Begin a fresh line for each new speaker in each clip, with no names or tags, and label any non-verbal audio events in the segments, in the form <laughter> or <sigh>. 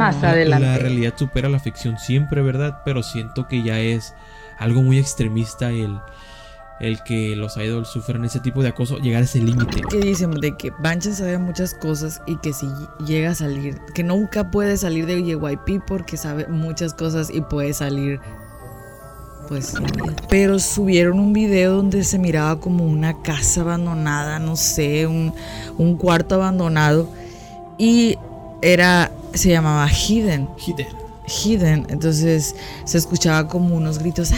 más
la-
adelante.
La realidad supera la ficción siempre, ¿verdad? Pero siento que ya es algo muy extremista el, el que los idols sufran ese tipo de acoso, llegar a ese límite.
que dicen de que Bancha sabe muchas cosas y que si llega a salir, que nunca puede salir de JYP porque sabe muchas cosas y puede salir, pues sí. Pero subieron un video donde se miraba como una casa abandonada, no sé, un, un cuarto abandonado y era, se llamaba Hidden,
Hidden.
Hidden, entonces se escuchaba como unos gritos, ¡ah!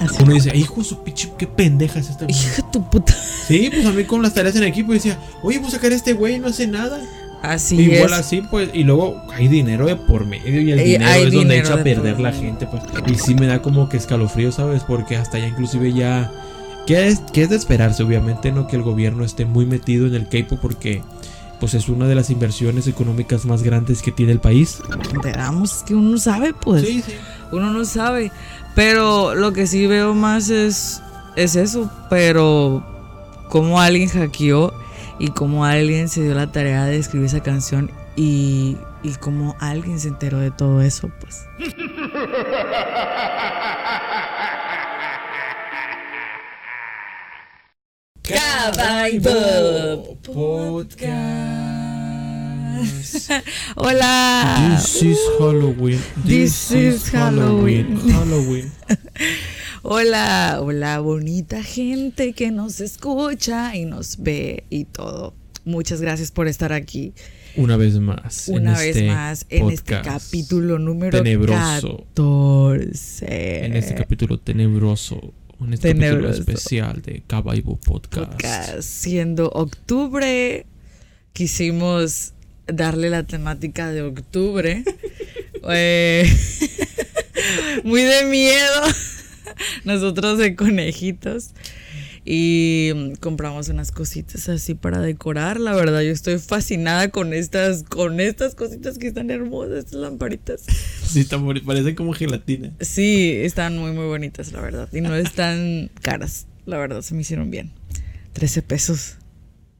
Así,
Uno dice, hijo su pinche, qué pendeja es esta.
hija de tu puta.
Sí, pues a mí con las tareas en equipo decía, oye, pues sacar a este güey, no hace nada.
Así
Igual
es.
así, pues, y luego hay dinero de por medio y el
Eh,
dinero es donde echa a
de
perder la gente, pues. Y sí me da como que escalofrío, ¿sabes? Porque hasta ya inclusive ya... Que es, que es de esperarse, obviamente, ¿no? Que el gobierno esté muy metido en el K-pop porque... Pues es una de las inversiones económicas más grandes que tiene el país.
enteramos que uno sabe, pues.
sí.
Uno no sabe. Pero lo que sí veo más es, es eso. Pero cómo alguien hackeó y cómo alguien se dio la tarea de escribir esa canción y, y cómo alguien se enteró de todo eso, pues. <laughs> Caballo
Podcast.
Hola.
This is Halloween.
This is Halloween.
Halloween. <laughs>
Hola, hola, bonita gente que nos escucha y nos ve y todo. Muchas gracias por estar aquí
Una vez más.
una vez
este
más en este
podcast.
capítulo número
tenebroso.
14.
En este capítulo tenebroso. En este capítulo
Tenebroso.
especial de Cabaibo Podcast.
podcast. Siendo octubre, quisimos darle la temática de octubre. <laughs> Eh, <laughs> muy de miedo. Nosotros de conejitos. Y mm, compramos unas cositas así para decorar. La verdad, yo estoy fascinada con estas, con estas cositas que están hermosas, estas lamparitas.
Sí, está bonito, parece como gelatina.
Sí, están muy, muy bonitas, la verdad. Y no están caras, la verdad, se me hicieron bien. 13 pesos.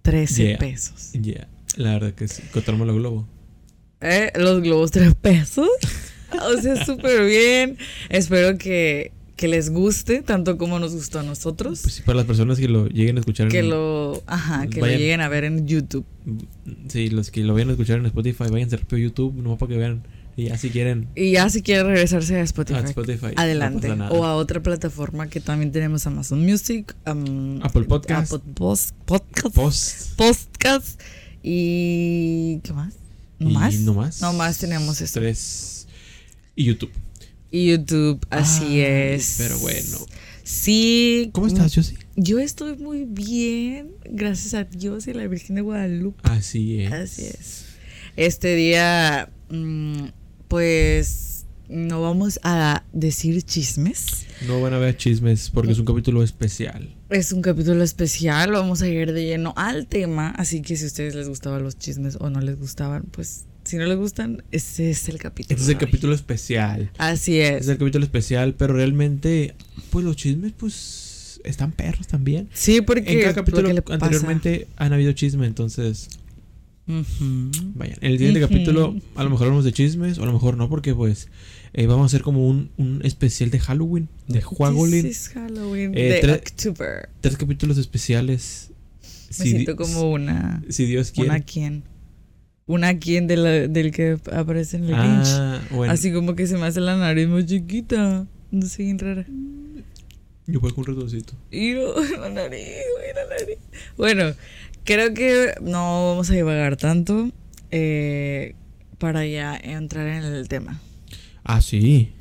13
Yeah.
pesos.
Ya, la verdad que sí. Encontramos los globos.
¿Eh? Los globos 3 pesos. O sea, súper bien. Espero que, que les guste, tanto como nos gustó a nosotros.
Pues sí, para las personas que lo lleguen a escuchar
que
en,
lo, ajá, que
Vayan.
lo lleguen a ver en YouTube.
Sí, los que lo vayan a escuchar en Spotify, vayan a YouTube, no para que vean. Y ya si quieren
Y ya si quieren regresarse a Spotify,
a Spotify.
adelante. o a otra plataforma que también tenemos Amazon Music, um,
Apple Podcast.
Apple Pos- Podcast,
Post.
Podcast y ¿qué más? ¿No
y
más?
No más.
No más tenemos.
Tres. Y YouTube.
Y YouTube, así
Ay,
es.
Pero bueno.
Sí.
¿Cómo estás, Josie?
Yo estoy muy bien, gracias a Dios y a la Virgen de Guadalupe.
Así es.
Así es. Este día, mm, pues, no vamos a decir chismes.
No van a ver chismes porque es un capítulo especial.
Es un capítulo especial, vamos a ir de lleno al tema, así que si a ustedes les gustaban los chismes o no les gustaban, pues si no les gustan, ese es el capítulo.
Este es el capítulo especial.
Así
Este
es.
es el capítulo especial, pero realmente, pues los chismes, pues están perros también.
Sí, porque
En cada
lo
capítulo
pasa-
anteriormente han habido chismes, entonces
Ujú.
vayan. En el siguiente capítulo a lo mejor hablamos de chismes o a lo mejor no, porque pues eh, vamos a hacer como un, un especial de Halloween, de Juagolin.
This is Halloween
Eh,
de
tre-
October.
Tres capítulos especiales.
Me
Si,
siento como una.
si Dios quiere.
Una quien. Una quien de la- del que aparece en el Grinch.
ah, bueno.
Así como que se me hace la nariz muy chiquita. No sé, bien rara.
Yo puedo con un ratoncito.
Y no, <laughs> la nariz, güey, la nariz. Bueno, creo que no vamos a divagar tanto eh, para ya entrar en el tema.
Ah, sí.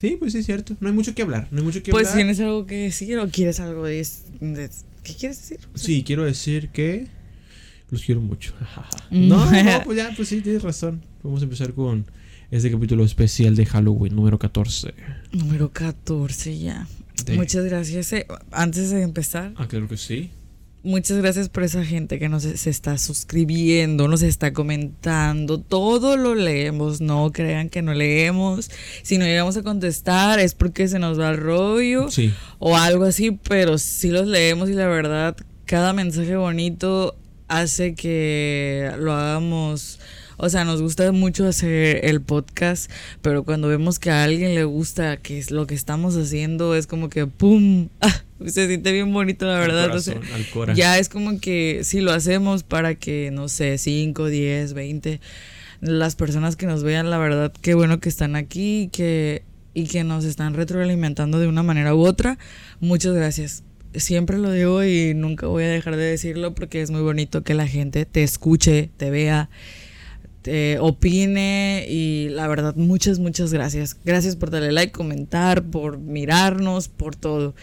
Sí, pues sí es cierto. No hay mucho que hablar. No hay mucho que
Pues
hablar.
tienes algo que decir o quieres algo de, de- ¿Qué quieres decir?
Sí, quiero decir que los quiero mucho. <laughs> No, no, <laughs> pues ya, pues sí, tienes razón. Vamos a empezar con este capítulo especial de Halloween número 14.
Número 14 ya. Muchas gracias. eh, Antes de empezar,
Ah, claro que sí.
muchas gracias por esa gente que nos se está suscribiendo, nos está comentando. Todo lo leemos, no crean que no leemos. Si no llegamos a contestar es porque se nos va el rollo
Sí.
o algo así, pero sí los leemos y la verdad, cada mensaje bonito hace que lo hagamos O sea, nos gusta mucho hacer el podcast, pero cuando vemos que a alguien le gusta que es lo que estamos haciendo, es como que ¡pum! <laughs> Ah, se siente bien bonito, la verdad. O sea, ya es como que si lo hacemos para que, no sé, 5, 10, 20, las personas que nos vean, la verdad, qué bueno que están aquí y que, y que nos están retroalimentando de una manera u otra. Muchas gracias. Siempre lo digo y nunca voy a dejar de decirlo porque es muy bonito que la gente te escuche, te vea, te opine y la verdad, muchas, muchas gracias. Gracias por darle like, comentar, por mirarnos, por todo.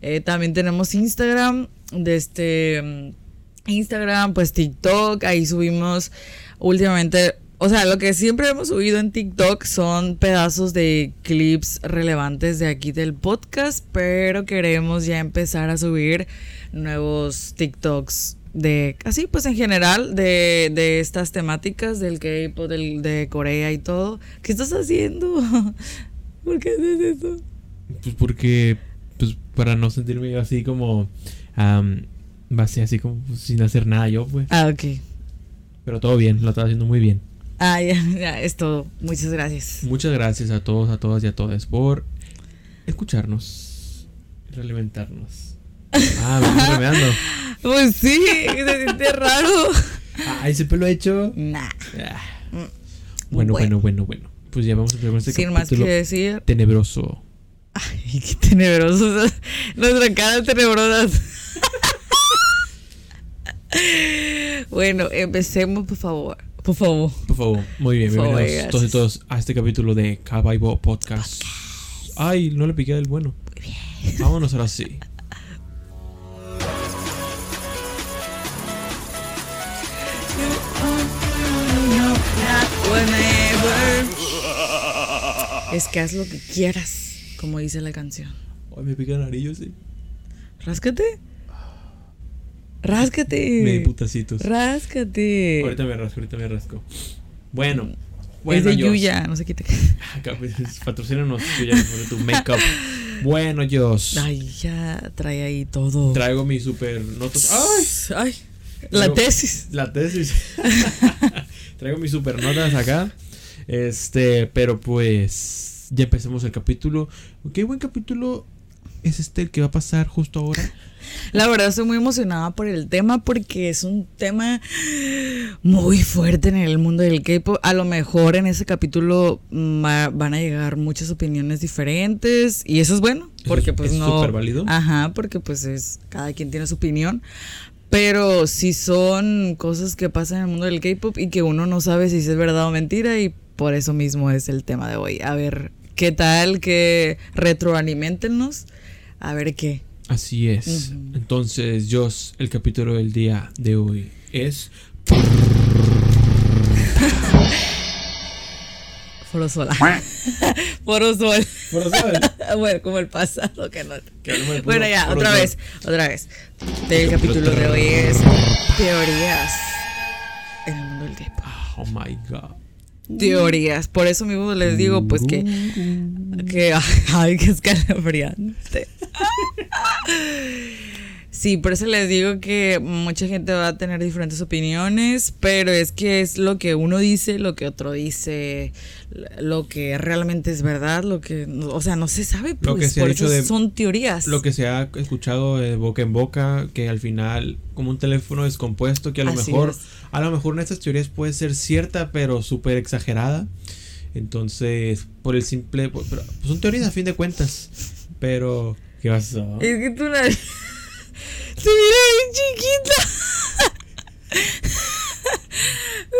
Eh, también tenemos Instagram, de este mm, Instagram, pues TikTok, ahí subimos últimamente, o sea, lo que siempre hemos subido en TikTok son pedazos de clips relevantes de aquí del podcast, pero queremos ya empezar a subir nuevos TikToks de, así pues en general, de, de estas temáticas del K-pop, del- de Corea y todo. ¿Qué estás haciendo? <laughs> ¿Por qué haces eso?
Pues porque, pues para no sentirme así como, am, vacía, así como pues, sin hacer nada yo, pues.
Ah, ok.
Pero todo bien, lo estás haciendo muy bien. <laughs>
Ya, ya, es todo. Muchas gracias.
Muchas gracias a todos, a todas y a todas por escucharnos, realimentarnos. <laughs> Ah, me estoy remedando.
Pues sí, se siente raro.
Ah, ese pelo hecho.
Nah.
Ah. Bueno, bueno, bueno, bueno. Pues ya vamos a con este
Sin más que decir.
tenebroso.
Ay, qué tenebroso. Nuestra cara tenebrosa. <laughs> bueno, empecemos, por favor. Por favor.
Por favor, muy bien,
Por favor,
bienvenidos todos y todos a este capítulo de Cabaibo Podcast. Ay, no le piqué del bueno. Vámonos ahora sí.
Es que haz lo que quieras, como dice la canción.
Ay, me pica el nariz, yo sí.
Ráscate. Ráscate.
Me di putacitos.
Ráscate.
Ahorita me rasco, ahorita me rasco. Bueno.
es
Bueno,
de
Jos.
Yuya, no.
Acá, pues, Patrocínanos, Yuya, por tu makeup. <laughs> Bueno, Jos.
Ay, ya trae ahí todo.
Traigo mi super notas. ¡Ay!
Ay, la
Traigo-
tesis.
La tesis. <laughs> Traigo mis super notas acá. Este, pero pues ya empecemos el capítulo. Qué buen capítulo es este el que va a pasar justo ahora.
La verdad estoy muy emocionada por el tema porque es un tema muy fuerte en el mundo del K-pop. A lo mejor en ese capítulo va- van a llegar muchas opiniones diferentes y eso es bueno porque
es-
pues
es
no.
súper válido.
Ajá, porque pues es cada quien tiene su opinión. Pero si son cosas que pasan en el mundo del K-pop y que uno no sabe si es verdad o mentira y por eso mismo es el tema de hoy. A ver qué tal, que retroalimentennos. A ver qué.
Así es. Entonces, Jos, el capítulo del día de hoy es.
Forosol. <laughs> Forosol.
Saber. <laughs>
bueno, como el pasado que no.
Que
Bueno, ya, otra
Forosol.
vez, otra vez. El capítulo de hoy es teorías en el mundo del tiempo.
Oh my god.
Teorías. Por eso mismo les digo, pues que. que <laughs> ay, que escalofriante. <laughs> Sí, por eso les digo que mucha gente va a tener diferentes opiniones, pero es que es lo que uno dice, lo que otro dice, lo que realmente es verdad, lo que, o sea, no se sabe, pues,
Lo que se ha
por eso
de-
son teorías.
Lo que se ha escuchado de boca en boca, que al final, como un teléfono descompuesto, que a lo
Así
mejor,
es.
a lo mejor en estas teorías puede ser cierta, pero súper exagerada. Entonces, por el simple, por- pero son teorías a fin de cuentas. Pero, ¿qué pasó?
Es que tu nariz se mira bien chiquita.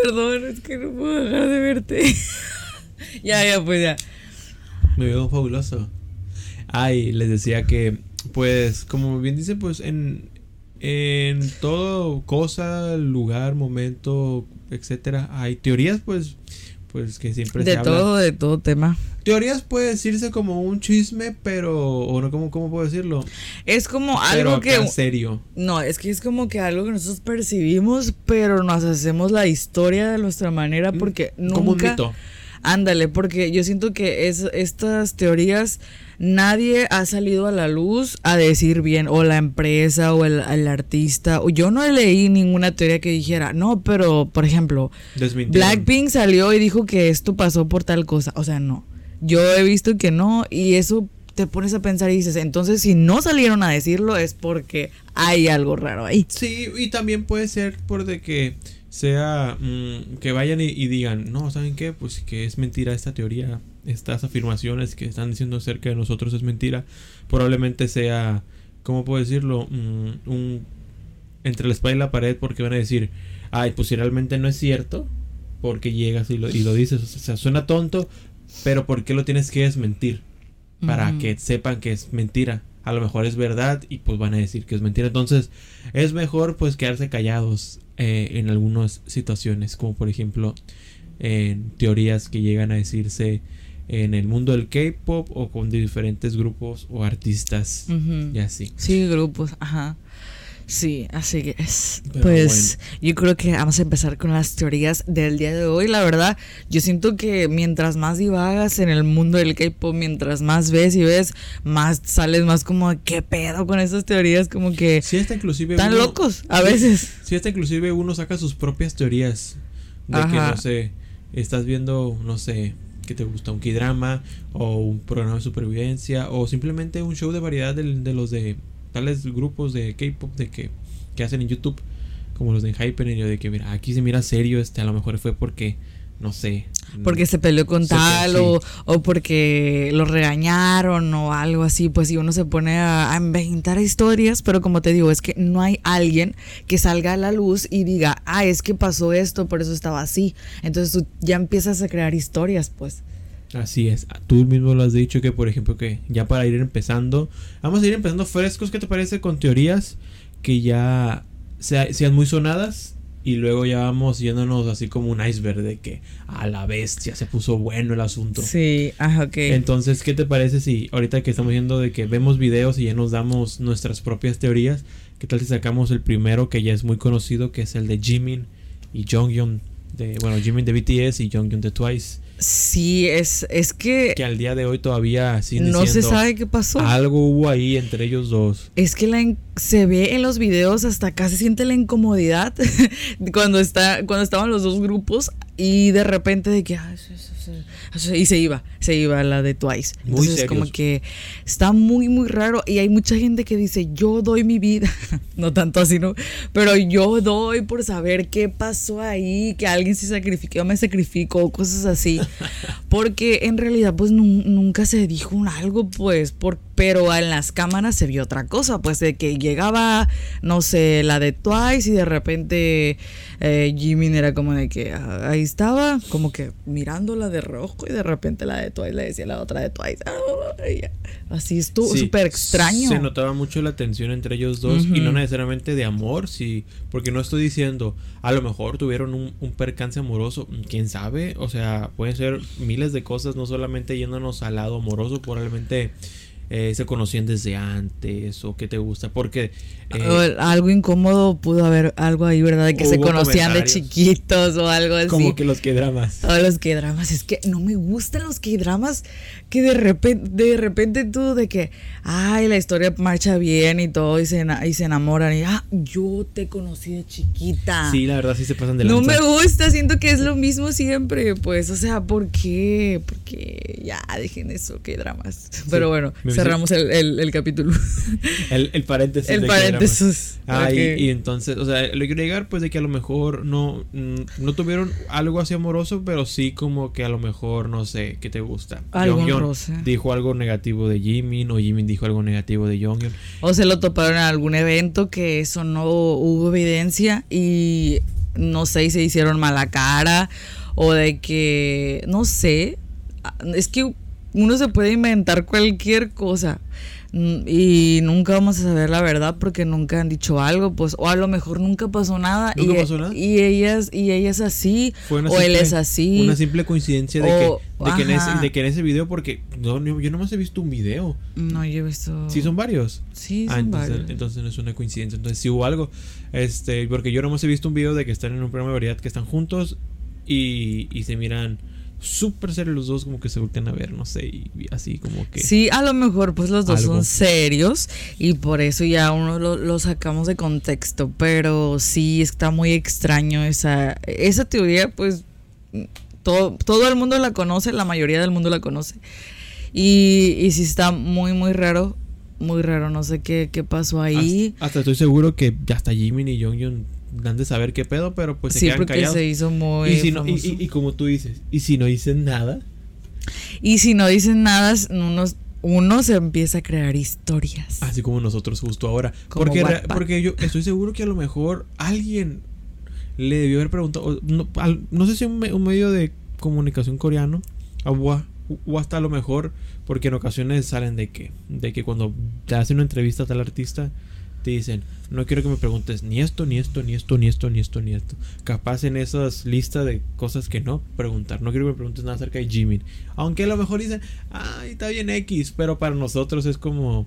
Perdón, es que no puedo dejar de verte. ya, ya, pues ya.
Me veo fabuloso. Ay, les decía que, pues, como bien dice, pues en, en todo cosa, lugar, momento, etcétera, hay teorías, pues, pues que siempre
De
se habla.
todo, de todo tema.
Teorías puede decirse como un chisme, pero, o no, ¿cómo, cómo puedo decirlo?
Es como
pero
algo que.
en serio.
No, es que es como que algo que nosotros percibimos, pero nos hacemos la historia de nuestra manera porque nunca.
Como un mito.
Ándale, porque yo siento que es, estas teorías nadie ha salido a la luz a decir bien, o la empresa, o el, el artista, o yo no leí ninguna teoría que dijera, no, pero, por ejemplo,
Desmintieron.
Blackpink salió y dijo que esto pasó por tal cosa, o sea, no. Yo he visto que no, y eso te pones a pensar y dices, entonces si no salieron a decirlo es porque hay algo raro ahí.
Sí, y también puede ser por de que sea mm, que vayan y, digan, no, ¿saben qué? Pues que es mentira esta teoría, estas afirmaciones que están diciendo acerca de nosotros es mentira. Probablemente sea, ¿cómo puedo decirlo? Mm, un entre la espada y la pared porque van a decir, ay, pues si realmente no es cierto, porque llegas y lo, y lo dices, o sea, suena tonto, pero ¿por qué lo tienes que desmentir? Para que sepan que es mentira. A lo mejor es verdad y pues van a decir que es mentira. Entonces es mejor pues quedarse callados eh, en algunas situaciones, como por ejemplo en teorías que llegan a decirse en el mundo del K-pop o con diferentes grupos o artistas y así.
Sí, grupos, ajá. Sí, así que es.
Pero
pues yo creo que vamos a empezar con las teorías del día de hoy. La verdad, yo siento que mientras más divagas en el mundo del K-pop, mientras más ves y ves, más sales más como, ¿qué pedo con esas teorías? Como que
Sí, hasta inclusive
están locos a veces.
Sí, hasta inclusive uno saca sus propias teorías. De que, no sé, estás viendo, no sé, que te gusta un K-drama o un programa de supervivencia o simplemente un show de variedad del- de, los de tales grupos de K-pop de que, que hacen en YouTube, como los de Hyper, y yo de que, mira, aquí se mira serio, este a lo mejor fue porque, no sé.
Porque se peleó con tal
sí.
o, o porque lo regañaron o algo así, pues si uno se pone a, a inventar historias, pero como te digo, es que no hay alguien que salga a la luz y diga, ah, es que pasó esto, por eso estaba así. Entonces tú ya empiezas a crear historias, pues.
Así es, tú mismo lo has dicho que por ejemplo que ya para ir empezando, vamos a ir empezando frescos, ¿qué te parece con teorías que ya sea- sean muy sonadas y luego ya vamos yéndonos así como un iceberg de que a la bestia se puso bueno el asunto?
Sí, ajá, ok.
Entonces, ¿qué te parece si ahorita que estamos viendo de que vemos videos y ya nos damos nuestras propias teorías, qué tal si sacamos el primero que ya es muy conocido, que es el de Jimin y Jonghyun de bueno, Jimin de BTS y Jonghyun de Twice,
sí, es, es que
que al día de hoy todavía
no se sabe qué pasó.
algo hubo ahí entre ellos dos.
Es que la se ve en los videos hasta acá se siente la incomodidad <laughs> cuando está cuando estaban los dos grupos y de repente de que "Ay, sí, sí, sí", o sea, y se iba, se iba la de Twice.
Muy
Entonces
serios.
como que está muy muy raro y hay mucha gente que dice, "Yo doy mi vida." <laughs> no tanto así, no, pero yo doy por saber qué pasó ahí, que alguien se sacrificó, yo me sacrifico, cosas así. <laughs> Porque en realidad pues nun- nunca se dijo algo pues, por, pero en las cámaras se vio otra cosa, pues de que llegaba, no sé, la de Twice y de repente eh, Jimin era como de que ah, ahí estaba, como que mirándola de rojo y de repente la de Twice le decía a la otra de Twice. Así estuvo
Sí,
súper extraño.
Se notaba mucho la tensión entre ellos dos y no necesariamente de amor, sí, porque no estoy diciendo, a lo mejor tuvieron un, un percance amoroso, quién sabe, o sea, pueden ser miles de cosas, no solamente yéndonos al lado amoroso, probablemente eh, se conocían desde antes o qué te gusta, porque eh,
algo incómodo pudo haber algo ahí, ¿verdad? De que se conocían de chiquitos o algo así.
como que los que dramas.
Todos los K-dramas, es que no me gustan los K-dramas que de repente, de repente tú de que, ay, la historia marcha bien y todo y se, y se enamoran y, ah, yo te conocí de chiquita.
Sí, la verdad sí se pasan de
no
lanza.
me gusta, siento que es lo mismo siempre, pues, o sea, ¿por qué? Porque ya dejen eso, K-dramas. Pero bueno, cerramos el, el- el capítulo.
El, el paréntesis.
el
de
paréntesis.
Ah, y, y entonces, o sea, lo quiero llegar pues de que a lo mejor no, mm, no tuvieron algo así amoroso, pero sí como que a lo mejor, no sé, ¿qué te gusta?
Algo
Jonghyun
rosa.
dijo algo negativo de Jimin o Jimin dijo algo negativo de Jonghyun.
O se lo toparon en algún evento que eso no hubo evidencia y no sé, y se hicieron mala cara o de que, no sé, es que uno se puede inventar cualquier cosa y nunca vamos a saber la verdad porque nunca han dicho algo, pues, o a lo mejor nunca pasó nada,
¿Nunca
y,
pasó nada?
y ellas y ella es así
Fue una
o él es así.
Una simple coincidencia de,
O-
que, de, que en ese, de que en ese video, porque no, no, yo nomás he visto un video.
No, yo he visto.
Sí, son varios.
Sí,
Ah,
son
entonces,
varios.
entonces no es una coincidencia. Entonces sí hubo algo. Este, porque yo nomás he visto un video de que están en un programa de variedad que están juntos y, y se miran súper serios los dos, como que se voltean a ver, no sé, y, así como que...
Sí, a lo mejor pues los dos
Algo.
son serios y por eso ya uno lo, lo sacamos de contexto, pero sí está muy extraño esa, esa teoría, pues todo, todo el mundo la conoce, la mayoría del mundo la conoce. Y, y sí está muy, muy raro, muy raro, no sé qué, qué pasó ahí.
Hasta, hasta estoy seguro que hasta Jimin y Jong dan de saber qué pedo, pero pues se
sí,
quedan
porque
callados.
se hizo muy...
y, si no- y,
famoso.
y- y como tú dices, y si no dicen nada,
Y si no dicen nada, uno, uno se empieza a crear historias.
así como nosotros justo ahora.
Como
Porque,
Wattpad.
porque yo estoy seguro que a lo mejor alguien le debió haber preguntado, no, al- no sé si un, me- un medio de comunicación coreano, o hasta a lo mejor, porque en ocasiones salen de que, de que cuando te hacen una entrevista a tal artista, te dicen, no quiero que me preguntes ni esto, ni esto, ni esto, ni esto, ni esto, ni esto. Capaz en esas listas de cosas que no preguntar. No quiero que me preguntes nada acerca de Jimin. Aunque a lo mejor dicen, ay, está bien X, pero para nosotros es como,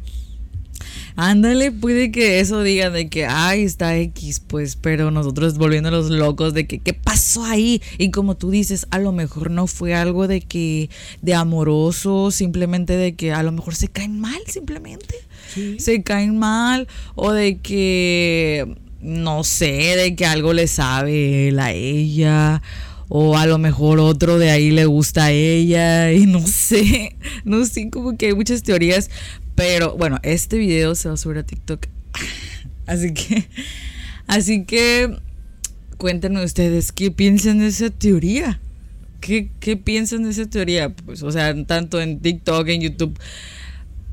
Ándale, puede que eso diga de que, ay, está X, pues, pero nosotros volviéndonos locos de que, ¿qué pasó ahí? Y como tú dices, a lo mejor no fue algo de que, de amoroso, simplemente de que a lo mejor se caen mal, simplemente.
sí,
Se caen mal, o de que, no sé, de que algo le sabe él a ella. O a lo mejor otro de ahí le gusta a ella. Y no sé. <laughs> No sé, como que hay muchas teorías. Pero bueno, este video se va a subir a TikTok. <laughs> Así que. Así que. Cuéntenme ustedes qué piensan de esa teoría. ¿Qué, qué piensan de esa teoría? Pues, o sea, tanto en TikTok, en YouTube.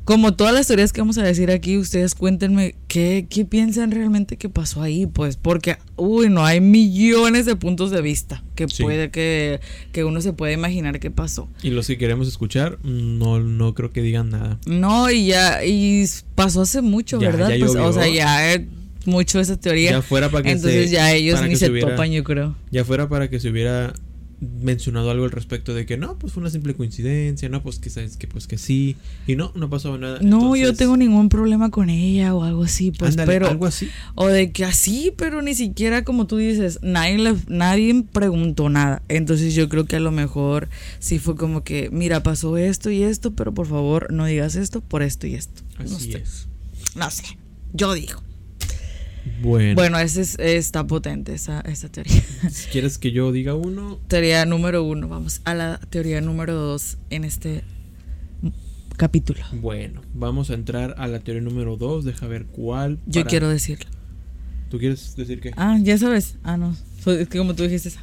Como todas las teorías que vamos a decir aquí, ustedes cuéntenme qué, qué piensan realmente que pasó ahí, pues, porque, uy, no hay millones de puntos de vista que
Sí.
puede que, que uno se puede imaginar qué pasó.
Y los que queremos escuchar, no, no creo que digan nada.
No, y ya, y pasó hace mucho,
Ya,
¿verdad?
ya
Pues, o sea, ya eh, mucho esa teoría.
Ya fuera para que
Entonces
se,
ya ellos ni se
hubiera-
topan, yo creo.
Ya fuera para que se hubiera mencionado algo al respecto de que no, pues fue una simple coincidencia, no, pues que sabes que pues que sí. Y no, no pasó nada.
No, yo tengo ningún problema con ella o algo así, pues,
ándale,
pero...
algo así.
O de que así, pero ni siquiera como tú dices, nadie, le- nadie preguntó nada. Entonces yo creo que a lo mejor sí fue como que, mira, pasó esto y esto, pero por favor no digas esto por esto y esto. no
Así
sé.
es.
No sé, yo digo.
Bueno,
Bueno, ese es- está potente esa, esa teoría.
si quieres que yo diga uno,
teoría número uno, vamos a la teoría número dos en este capítulo.
bueno, vamos a entrar a la teoría número dos, deja ver cuál.
Yo
para-
quiero decirlo.
¿Tú quieres decir qué?
Ah, ya sabes. Ah, no. Es que como tú dijiste esa.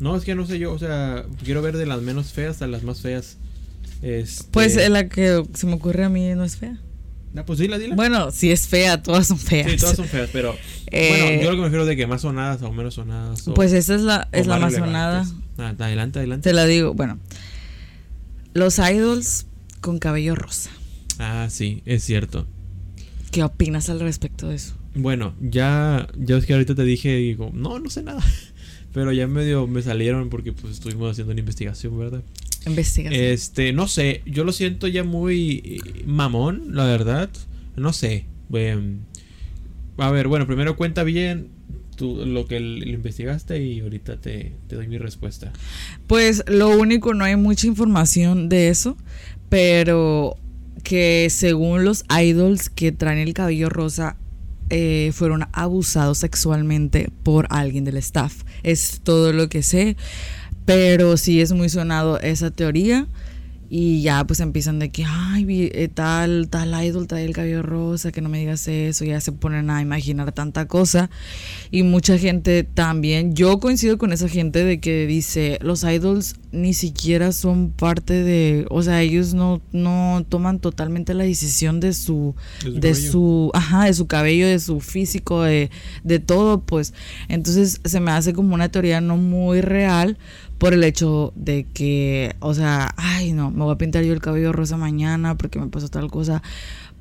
No, es que no sé yo, o sea, quiero ver de las menos feas a las más feas. Este...
Pues eh, la que se me ocurre a mí no es fea.
Ah, pues dila, dila.
Bueno, si es fea, todas son feas.
Sí, todas son feas, pero
Eh,
bueno, yo lo que me refiero de que más sonadas o menos sonadas. o-
Pues esa es la, es la más sonada.
Ah, adelante, adelante.
Te la digo. Bueno, los idols con cabello rosa.
Ah, sí, es cierto.
¿Qué opinas al respecto de eso?
Bueno, ya, ya es que ahorita te dije, digo, no, no sé nada. <laughs> Pero ya medio me salieron porque pues estuvimos haciendo una investigación, ¿verdad?
Investigación.
Este, no sé, yo lo siento ya muy eh, mamón, la verdad. No sé. em, a ver, bueno, primero cuenta bien tú, lo que lo investigaste y ahorita te, te doy mi respuesta.
Pues lo único, no hay mucha información de eso, pero que según los idols que traen el cabello rosa, eh, fueron abusados sexualmente por alguien del staff. Es todo lo que sé, pero sí es muy sonado esa teoría. Y ya pues empiezan de que, ay, eh, tal, tal idol trae el cabello rosa, que no me digas eso, ya se ponen a imaginar tanta cosa. Y mucha gente también, yo coincido con esa gente de que dice, los idols ni siquiera son parte de, o sea, ellos no, no toman totalmente la decisión de su,
De su
de su, ajá, de su cabello, de su físico, de, de todo, pues. Entonces se me hace como una teoría no muy real por el hecho de que, o sea, ay no, me voy a pintar yo el cabello rosa mañana porque me pasó tal cosa.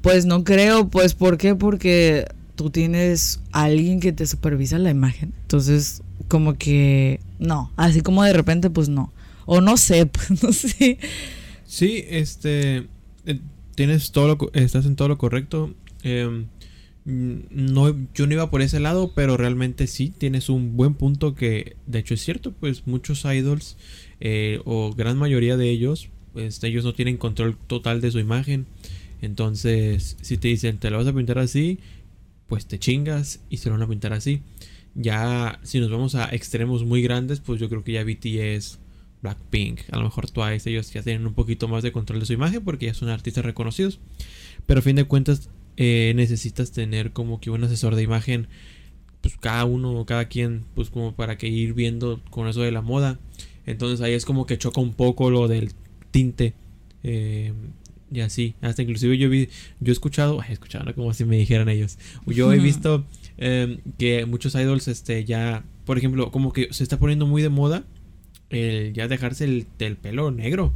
Pues no creo, pues ¿por qué? Porque tú tienes a alguien que te supervisa la imagen. Entonces, como que no, así como de repente, pues no. O no sé, <laughs> pues no sé.
Sí, este. eh, Tienes todo lo, estás en todo lo correcto. Mm, no, yo no iba por ese lado, pero realmente sí tienes un buen punto que, de hecho, es cierto. Pues muchos idols eh, o gran mayoría de ellos, pues ellos no tienen control total de su imagen. Entonces, si te dicen, te lo vas a pintar así, pues te chingas y se lo van a pintar así. Ya, si nos vamos a extremos muy grandes, pues yo creo que ya BTS, Blackpink, a lo mejor Twice, ellos ya tienen un poquito más de control de su imagen porque ya son artistas reconocidos. Pero a fin de cuentas, eh, necesitas tener como que un asesor de imagen, pues cada uno, cada quien, pues como para que ir viendo con eso de la moda. Entonces ahí es como que choca un poco lo del tinte. Eh, y así, hasta inclusive yo vi, yo he escuchado, he escuchado, como si me dijeran ellos. Yo he visto em, que muchos idols, este, ya, por ejemplo, como que se está poniendo muy de moda el ya dejarse el, el pelo negro.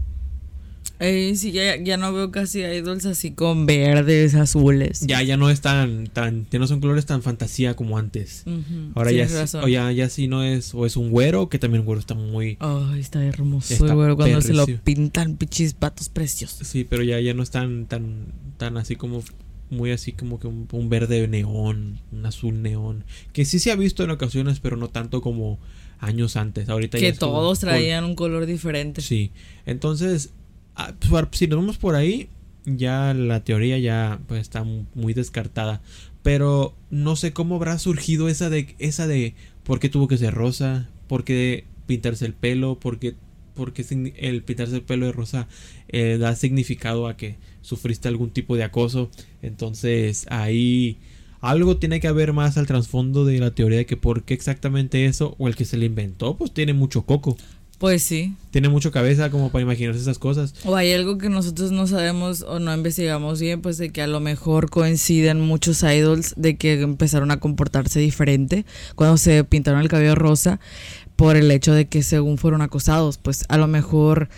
Eh, sí, ya, ya no veo casi idols así con verdes, azules.
Ya, ya no es tan, tan, ya no son colores tan fantasía como antes. Ahora ya, sí- o ya, ya sí no es, o es un güero, que también un güero está muy,
Ay, está hermoso,
Está
güey, cuando se lo pintan, pichis patos preciosos.
sí, pero ya, ya no es tan, tan, tan así como, muy así como que un, un verde neón, un azul neón, que sí se ha visto en ocasiones, pero no tanto como años antes. Ahorita
Que todos traían un color diferente.
Sí, entonces, si nos vamos por ahí, ya la teoría ya pues, está mu- muy descartada. Pero no sé cómo habrá surgido esa de, esa de por qué tuvo que ser rosa, por qué pintarse el pelo, por qué, por qué el pintarse el pelo de rosa eh, da significado a que sufriste algún tipo de acoso. Entonces ahí algo tiene que haber más al trasfondo de la teoría de que por qué exactamente eso, o el que se le inventó, pues tiene mucho coco.
Pues sí.
Tiene mucho cabeza como para imaginarse esas cosas.
O hay algo que nosotros no sabemos o no investigamos bien, pues de que a lo mejor coinciden muchos idols de que empezaron a comportarse diferente cuando se pintaron el cabello rosa por el hecho de que según fueron acosados, pues a lo mejor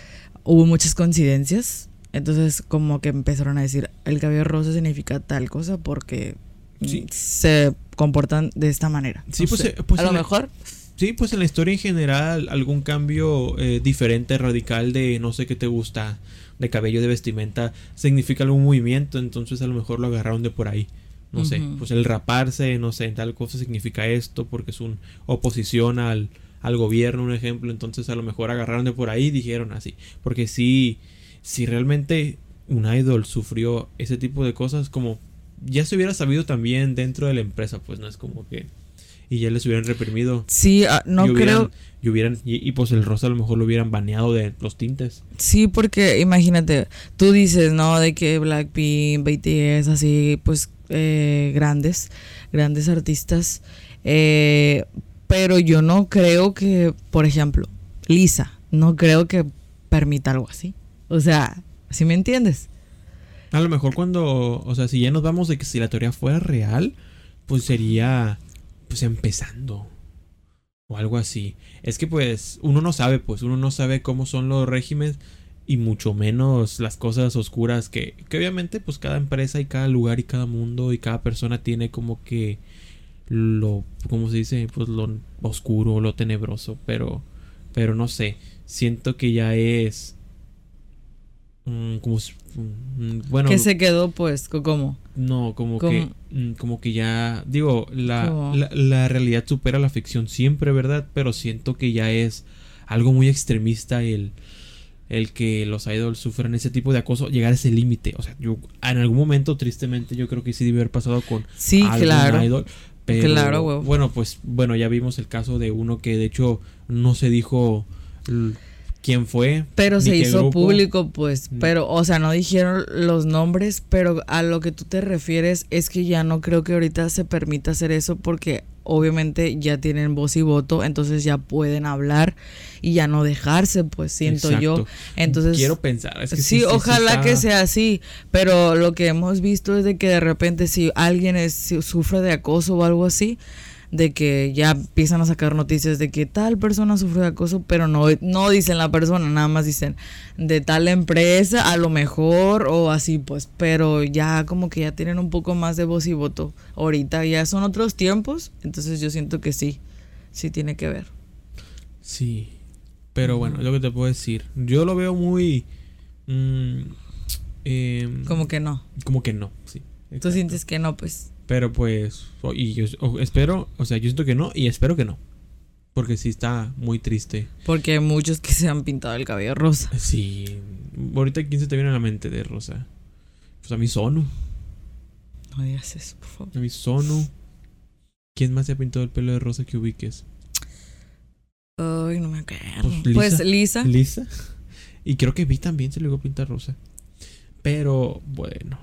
hubo muchas coincidencias. Entonces como que empezaron a decir, el cabello rosa significa tal cosa porque
Sí.
se comportan de esta manera.
Sí,
No
pues,
sé.
eh, pues
a lo mejor
Sí, pues en la historia en general, algún cambio eh, diferente, radical de no sé qué te gusta, de cabello, de vestimenta, significa algún movimiento, entonces a lo mejor lo agarraron de por ahí. No sé, pues el raparse, no sé, tal cosa significa esto, porque es una oposición al, al gobierno, un ejemplo, entonces a lo mejor agarraron de por ahí y dijeron así. Porque si, si realmente un idol sufrió ese tipo de cosas, como ya se hubiera sabido también dentro de la empresa, pues no es como que... Y ya les hubieran reprimido.
sí, ah, no
y hubieran,
creo
y hubieran y, y, pues el rosa a lo mejor lo hubieran baneado de los tintes.
Sí, porque imagínate, tú dices, ¿no? De que Blackpink, BTS, así, pues, eh, grandes, grandes artistas. eh, pero yo no creo que, por ejemplo, Lisa, no creo que permita algo así. O sea, ¿sí me entiendes?
A lo mejor cuando, o sea, si ya nos vamos de que si la teoría fuera real, pues sería pues empezando o algo así. Es que pues uno no sabe, pues uno no sabe cómo son los regímenes y mucho menos las cosas oscuras que, que obviamente pues cada empresa y cada lugar y cada mundo y cada persona tiene como que lo, ¿cómo se dice? Pues lo oscuro, lo tenebroso, pero, pero no sé, siento que ya es mm, como bueno
que se quedó, pues, ¿cómo?
no, como
¿Cómo?
que mm, como que ya digo, la, la, la realidad supera la ficción siempre, ¿verdad? Pero siento que ya es algo muy extremista el el que los idols sufran ese tipo de acoso, llegar a ese límite. O sea, yo en algún momento, tristemente, yo creo que sí debe haber pasado con
Sí,
algún
claro.
idol. Pero,
Claro, huevo.
Bueno, pues, bueno, ya vimos el caso de uno que de hecho no se dijo quién fue.
Pero se hizo
grupo.
público, pues.
Mm.
Pero, o sea, no dijeron los nombres, pero a lo que tú te refieres es que ya no creo que ahorita se permita hacer eso porque obviamente ya tienen voz y voto, entonces ya pueden hablar y ya no dejarse, pues siento yo. Entonces,
Quiero pensar. Es que
sí,
sí, sí, sí
ojalá que sea así, pero lo que hemos visto es de que de repente si alguien es, si sufre de acoso o algo así, de que ya empiezan a sacar noticias de que tal persona sufre de acoso, pero no, no dicen la persona, nada más dicen de tal empresa, a lo mejor o así pues, pero ya como que ya tienen un poco más de voz y voto. Ahorita ya son otros tiempos, entonces yo siento que sí, sí tiene que ver.
Sí. Pero bueno, lo que te puedo decir. Yo lo veo muy. mm, em,
Como que no.
como que no, sí.
Tú sientes que no, pues.
Pero pues. y yo espero. O sea, yo siento que no y espero que no. Porque sí está muy triste.
Porque hay muchos que se han pintado el cabello rosa.
Sí. Ahorita, ¿quién se te viene a la mente de rosa? Pues a mí Sono.
No digas eso, por favor.
A mí Sono. ¿Quién más se ha pintado el pelo de rosa que ubiques?
Ay, no me acuerdo.
Pues,
Pues
Lisa.
Lisa.
Lisa. Y creo que Vi también se le iba a pintar rosa. Pero bueno.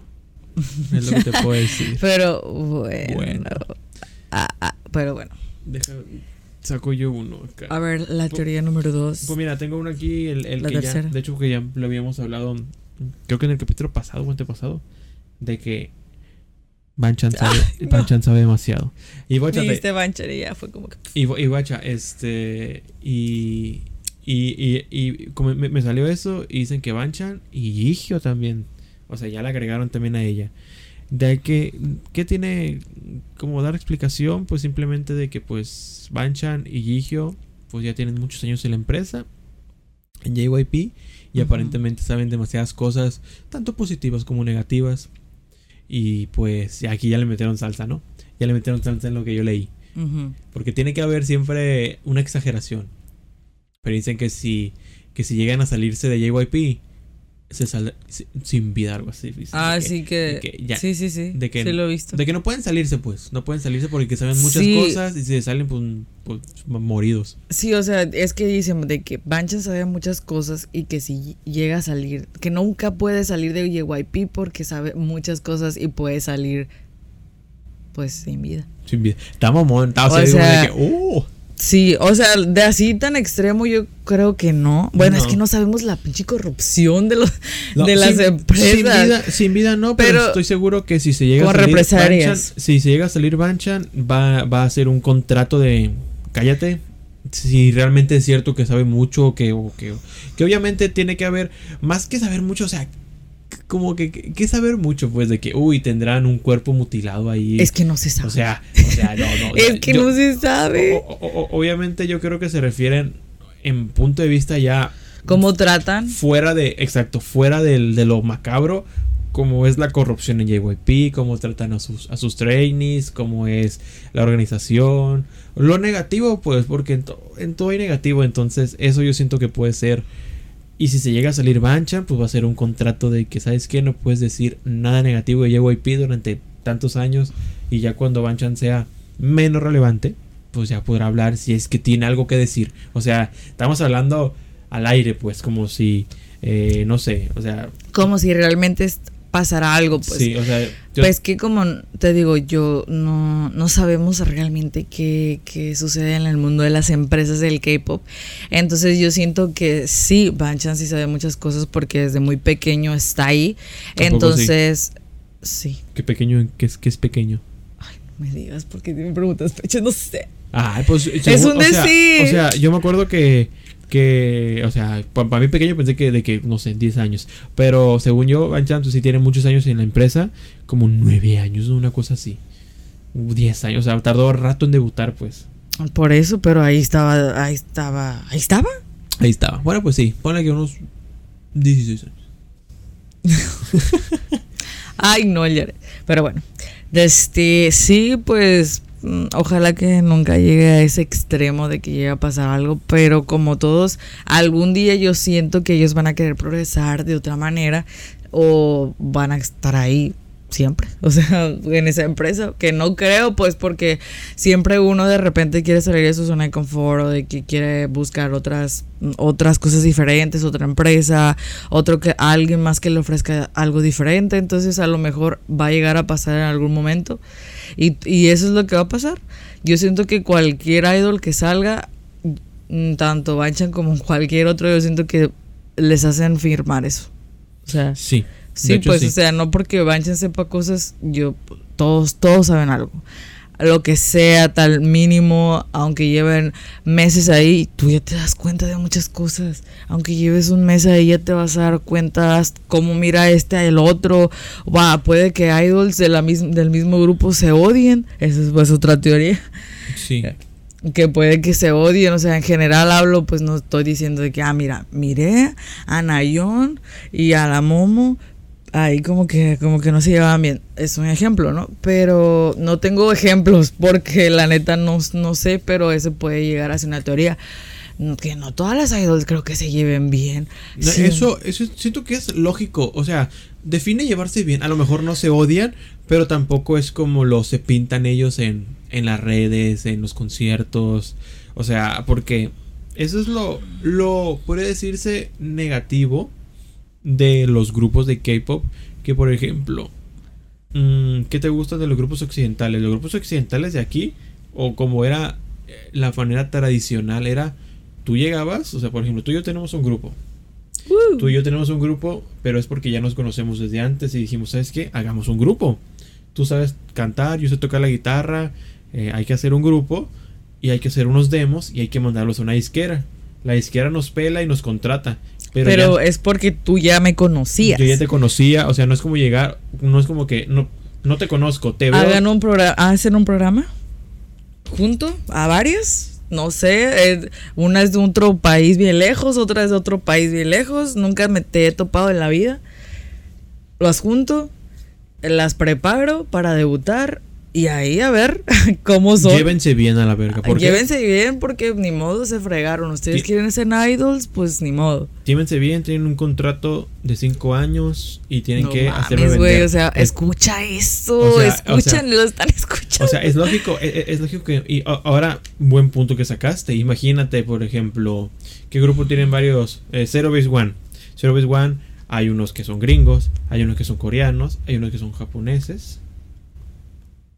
Es lo que te puedo decir. <laughs>
Pero bueno.
Bueno.
Ah, ah, pero bueno.
Deja, saco yo uno acá.
A ver, la teoría número dos.
Pues mira, tengo uno aquí, el, el
La
que ya, de hecho que ya lo habíamos hablado, creo que en el capítulo pasado o antepasado, de que Banchan <laughs> sabe,
Ay, no.
Banchan sabe demasiado. Y Bocha, te-
Dijiste Bancher y ya fue como que.
y, y Bocha, este, y, y, y, y como me, me salió eso, y dicen que Banchan y Gigio también, o sea, ya le agregaron también a ella. De que, ¿qué tiene como dar explicación? Pues simplemente de que pues Banchan y Gigio pues ya tienen muchos años en la empresa, en JYP, y aparentemente saben demasiadas cosas, tanto positivas como negativas. Y pues aquí ya le metieron salsa, ¿no? Ya le metieron salsa en lo que yo leí. Porque tiene que haber siempre una exageración. Pero dicen que si, que si llegan a salirse de JYP, se sal si- sin vida, algo así.
Ah,
que-
sí que.
ya-
sí, sí, sí.
de que-
sí, lo he visto.
De que no pueden salirse, pues. No pueden salirse porque saben muchas
Sí.
cosas y si se salen, pues, pues, moridos.
Sí, o sea, es que dicen de que Banchan sabe muchas cosas y que si llega a salir, que nunca puede salir de JYP porque sabe muchas cosas y puede salir, pues, sin vida.
Sin vida. Está mamón. Está, o
O
sea, digo,
sea,
de que, ¡uh!
Sí, o sea, de así tan extremo yo creo que no. Bueno, es que no sabemos la pinche corrupción de los
No,
de las
sin-
empresas.
Sin vida, sin vida no, pero,
Pero-
estoy seguro que si se llega a salir
represalias.
Banchan, si se llega a salir Banchan, va, va a hacer un contrato de cállate. Si realmente es cierto que sabe mucho, que, o que, que obviamente tiene que haber, más que saber mucho, o sea, como que, que, que saber mucho, pues, de que, uy, tendrán un cuerpo mutilado ahí.
Es que no se sabe.
o sea, o sea, no, no. <laughs>
es que
yo-
no se sabe.
o- obviamente yo creo que se refieren en punto de vista ya
¿Cómo tratan?
fuera de, exacto, fuera del, de lo macabro, como es la corrupción en JYP, cómo tratan a sus, a sus trainees, cómo es la organización. Lo negativo, pues, porque en, to- en todo hay negativo, entonces eso yo siento que puede ser. Y si se llega a salir Banchan, pues va a ser un contrato de que, ¿sabes qué? No puedes decir nada negativo de JYP durante tantos años. Y ya cuando Banchan sea menos relevante, pues ya podrá hablar si es que tiene algo que decir. O sea, estamos hablando al aire, pues, como si, eh, no sé, o sea,
Como si realmente es- pasara algo, pues.
sí, o sea, yo-
Pues que como te digo, yo no, no sabemos realmente qué, qué sucede en el mundo de las empresas del K-pop. Entonces yo siento que sí, Banchan sí sabe muchas cosas porque desde muy pequeño está ahí. Entonces, sí.
qué pequeño, qué es, qué es pequeño.
Ay, no me digas porque me preguntas, pecho, no sé.
Ay, pues
Es
según-
un
o sea,
decir.
O sea, yo me acuerdo que que, o sea, para mí pequeño pensé que de que, no sé, 10 años. Pero según yo, Banchan pues, sí tiene muchos años en la empresa, como 9 años, una cosa así. 10 años, o sea, tardó rato en debutar, pues.
Por eso, pero ahí estaba, ahí estaba, ahí estaba.
Ahí estaba. Bueno, pues sí, ponle que unos 16 años. <laughs>
Ay, no. Pero bueno, este, sí, pues ojalá que nunca llegue a ese extremo de que llegue a pasar algo, pero como todos, algún día yo siento que ellos van a querer progresar de otra manera o van a estar ahí siempre, o sea, <laughs> en esa empresa, que no creo, pues porque siempre uno de repente quiere salir de su zona de confort o de que quiere buscar otras otras cosas diferentes, otra empresa, otro que alguien más que le ofrezca algo diferente, entonces a lo mejor va a llegar a pasar en algún momento y, y eso es lo que va a pasar. Yo siento que cualquier idol que salga, mm, tanto Banchan como cualquier otro, yo siento que les hacen firmar eso. O sea,
Sí.
Sí,
hecho,
pues,
sí.
o sea, no porque Banchan sepa cosas, yo, todos, todos saben algo. Lo que sea, tal mínimo, aunque lleven meses ahí, tú ya te das cuenta de muchas cosas. Aunque lleves un mes ahí, ya te vas a dar cuenta cómo mira este el otro. Va, puede que idols de la mis- del mismo grupo se odien. Esa es pues otra teoría
Sí.
que puede que se odien, o sea, en general hablo, pues no estoy diciendo de que, ah, mira, miré a Nayon y a la Momo ahí como que, como que no se llevaban bien. Es un ejemplo, ¿no? Pero no tengo ejemplos porque la neta no, no sé, pero eso puede llegar a ser una teoría. Que no todas las idols creo que se lleven bien.
No,
Sí.
Eso, eso siento que es lógico. O sea, define llevarse bien. A lo mejor no se odian, pero tampoco es como lo se pintan ellos en, en las redes, en los conciertos. O sea, porque eso es lo, lo puede decirse negativo de los grupos de K-pop. Que por ejemplo, mm, ¿qué te gusta de los grupos occidentales? Los grupos occidentales de aquí, o como era eh, la manera tradicional, era tú llegabas, o sea, por ejemplo, tú y yo tenemos un grupo. Tú y yo tenemos un grupo, pero es porque ya nos conocemos desde antes y dijimos, ¿sabes qué? Hagamos un grupo. Tú sabes cantar, yo sé tocar la guitarra, eh, hay que hacer un grupo y hay que hacer unos demos y hay que mandarlos a una disquera. La disquera nos pela y nos contrata. Pero,
Pero,
ya-
es porque tú ya me conocías.
yo ya te conocía, o sea, no es como llegar, no es como que no, no te conozco, te veo.
Hagan un programa, hacen un programa junto a varios. No sé, eh, una es de otro país bien lejos, otra es de otro país bien lejos. Nunca me te he topado en la vida. Las junto, las preparo para debutar y ahí a ver <laughs> cómo son.
Llévense bien a la verga. ¿por qué?
Llévense bien porque ni modo se fregaron. Ustedes quieren ser idols, pues ni modo.
Llévense bien, tienen un contrato de 5 años y tienen
No
que
mames,
hacerme vender.
güey, o sea,
Es-
escucha eso,
O sea, o
escuchan,
sea-
lo están escuchando.
O sea, es lógico, e- e- es, lógico que... Y ahora, buen punto que sacaste. Imagínate, por ejemplo, ¿qué grupo tienen varios? Eh, Zero Base One. Zero Base One, hay unos que son gringos, hay unos que son coreanos, hay unos que son japoneses.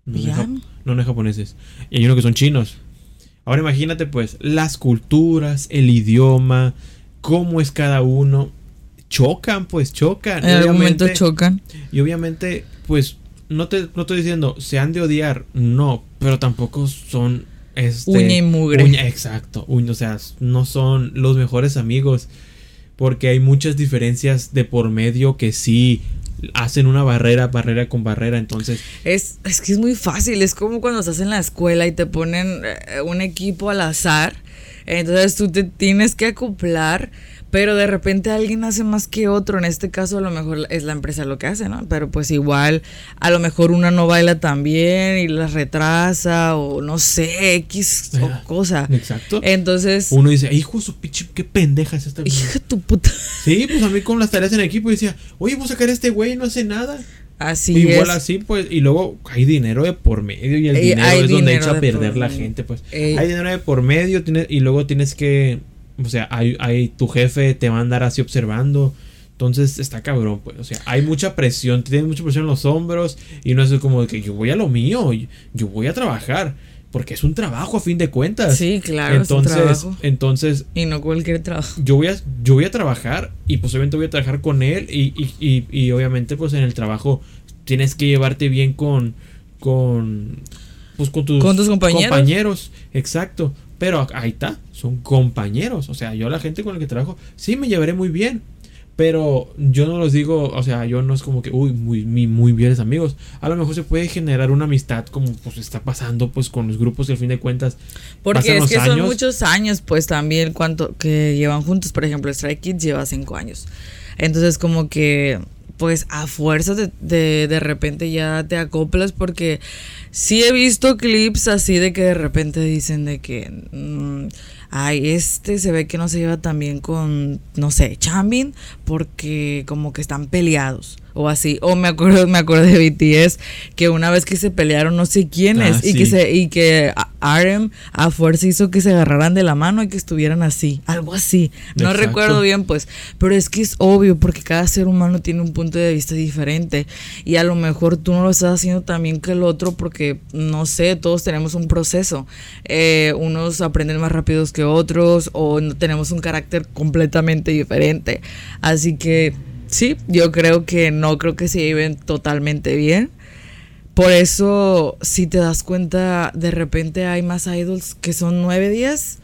No, no,
Ya.
jap- no, no japoneses. Y hay unos que son chinos. Ahora imagínate, pues, las culturas, el idioma, cómo es cada uno. Chocan, pues, chocan.
en algún momento chocan.
y obviamente, pues, no te no estoy diciendo, se han de odiar, no, pero tampoco son este,
Uña y mugre.
uña- exacto, uña, o sea, no son los mejores amigos. Porque hay muchas diferencias de por medio que sí hacen una barrera, barrera con barrera. Entonces,
Es, es que es muy fácil, es como cuando estás en la escuela y te ponen eh, un equipo al azar, entonces tú te tienes que acoplar, pero de repente alguien hace más que otro, en este caso a lo mejor es la empresa lo que hace, ¿no? Pero pues igual a lo mejor una no baila tan bien y la retrasa o no sé, X o cosa.
exacto.
Entonces,
Uno dice, hijo, su pinche, qué pendeja es esta.
hija de tu puta.
Sí, pues a mí con las tareas en equipo decía, oye, voy a sacar a este güey y no hace nada.
Así
Igual
es.
así, pues, y luego hay dinero de por medio y el
Eh,
dinero es donde echa a
de
perder la gente, pues.
Ey.
Hay dinero de por medio tiene- y luego tienes que, o sea, hay, hay tu jefe te va a andar así observando. Entonces está cabrón, pues. O sea, hay mucha presión, tienes mucha presión en los hombros y no es como de que yo voy a lo mío, yo, voy a trabajar, porque es un trabajo a fin de cuentas.
Sí, claro, es un
entonces,
trabajo.
entonces
Y no cualquier trabajo.
yo voy a yo voy a trabajar y pues obviamente voy a trabajar con él y, y, y, y obviamente pues en el trabajo tienes que llevarte bien con con pues con tus,
Con tus compañeros.
compañeros, exacto pero ahí está son compañeros o sea yo la gente con la que trabajo sí me llevaré muy bien pero yo no los digo, o sea, yo no es como que, uy, muy, muy, muy bienes amigos. A lo mejor se puede generar una amistad como pues está pasando pues con los grupos y al fin de cuentas
Porque es que son muchos años, pues también cuánto que llevan juntos. Por ejemplo, Stray Kids lleva cinco años. Entonces, como que, pues a fuerza de, de, de repente ya te acoplas porque sí he visto clips así de que de repente dicen de que, mm, ay, este se ve que no se lleva tan bien con, no sé, Chambin porque como que están peleados. O así, o me acuerdo, me acuerdo de BTS que una vez que se pelearon no sé quiénes
Ah,
y que
sí.
se y que RM a fuerza hizo que se agarraran de la mano y que estuvieran así, algo así. No
Exacto.
recuerdo bien, pues, pero es que es obvio porque cada ser humano tiene un punto de vista diferente y a lo mejor tú no lo estás haciendo también que el otro porque, no sé, todos tenemos un proceso. Eh, unos aprenden más rápidos que otros o no tenemos un carácter completamente diferente. Así que, sí, yo creo que no creo que se lleven totalmente bien. Por eso, si te das cuenta, de repente hay más idols que son 9 días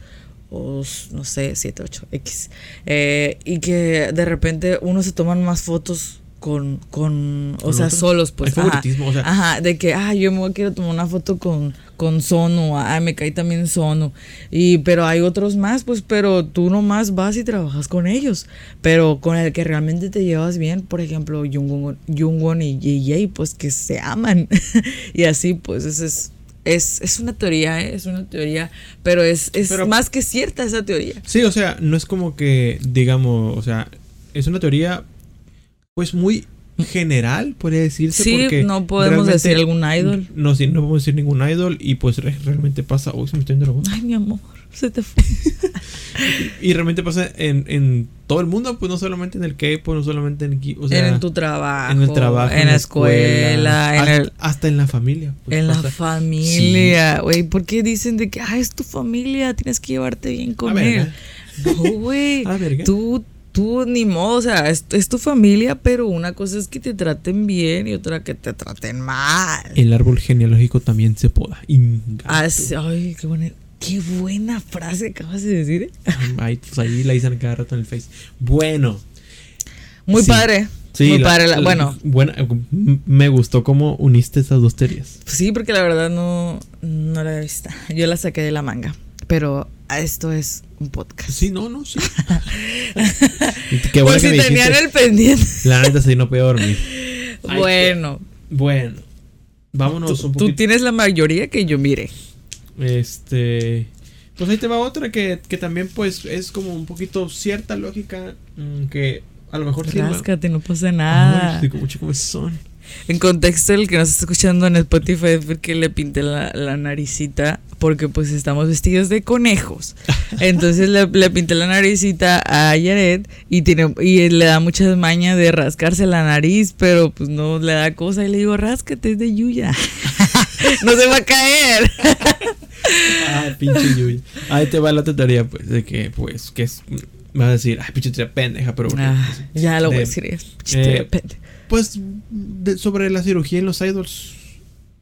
o s- no sé, 7, 8, X. Eh, y que de repente unos se toman más fotos con, con, o
¿Con
sea,
otros?
solos, pues.
Hay
ajá.
favoritismo, o sea-
Ajá, de que, ah, yo me voy- quiero tomar una foto con, con Sono, ah, me cae también Sono. Y, pero hay otros más, pues, pero tú nomás vas y trabajas con ellos. Pero con el que realmente te llevas bien, por ejemplo, Jungwon, Jungwon y JJ, pues que se aman. <laughs> y así, pues, ese es. Es, es una teoría, ¿eh? es una teoría, pero es, es
Pero-
más que cierta esa teoría.
Sí, o sea, no es como que, digamos, o sea, es una teoría, pues muy general, podría decirse.
Sí,
porque
no podemos decir algún idol.
No, sí, no podemos decir ningún idol y pues re- realmente pasa. Uy, se me está yendo la voz.
Ay, mi amor, se te fue. <laughs>
Y realmente pasa en, en todo el mundo, pues no solamente en el K-pop, no solamente en. O sea,
en tu trabajo,
en el trabajo,
en la escuela, en
hasta,
el,
hasta en la familia. pues,
en la familia, güey. ¿Por qué dicen de que, ah, es tu familia, tienes que llevarte bien con
A
él?
verga.
No, güey. <laughs> Tú, tú ni modo, o sea, es, es tu familia, pero una cosa es que te traten bien y otra que te traten mal.
El árbol genealógico también se poda. Ingato.
Ah, ay, qué buena, qué buena frase acabas de decir. ¿eh?
Ay, pues ahí la dicen cada rato en el Face. Bueno.
Muy
Sí.
padre.
Sí,
Muy
la-
padre. la-
la-
bueno,
buena- me gustó cómo uniste esas dos teorías.
Sí, porque la verdad no, no la he visto. Yo la saqué de la manga. Pero esto es un podcast.
Sí, no, no, sí. <laughs> Qué bueno
Por
que
si
me
tenían
dijiste.
el pendiente.
La neta sí no puedo dormir. Ay,
bueno,
Bueno, vámonos
tú,
un
tú
poquito.
tienes la mayoría que yo mire.
Este. Pues ahí te va otra que, que también, pues, es como un poquito cierta lógica. mm, Que a lo mejor sí. ¿no?
Ráscate, no pasa nada.
Ay, sí, como chicos son.
En contexto, el que nos está escuchando en Spotify es porque le pinté la, la naricita, porque pues estamos vestidos de conejos. Entonces le, le pinté la naricita a Yaret y, tiene, y le da muchas mañas de rascarse la nariz, pero pues no le da cosa y le digo, ráscate, es de Yuya. <laughs> no se va a caer.
Ah, pinche Yuya. Ahí te va la teoría, pues, de que, pues, que es. Me vas a decir, ay, pinche teoría pendeja, pero. bueno,
Ah, ya lo voy a
de-
decir. es-
eh, Pues, de- sobre la cirugía en los idols.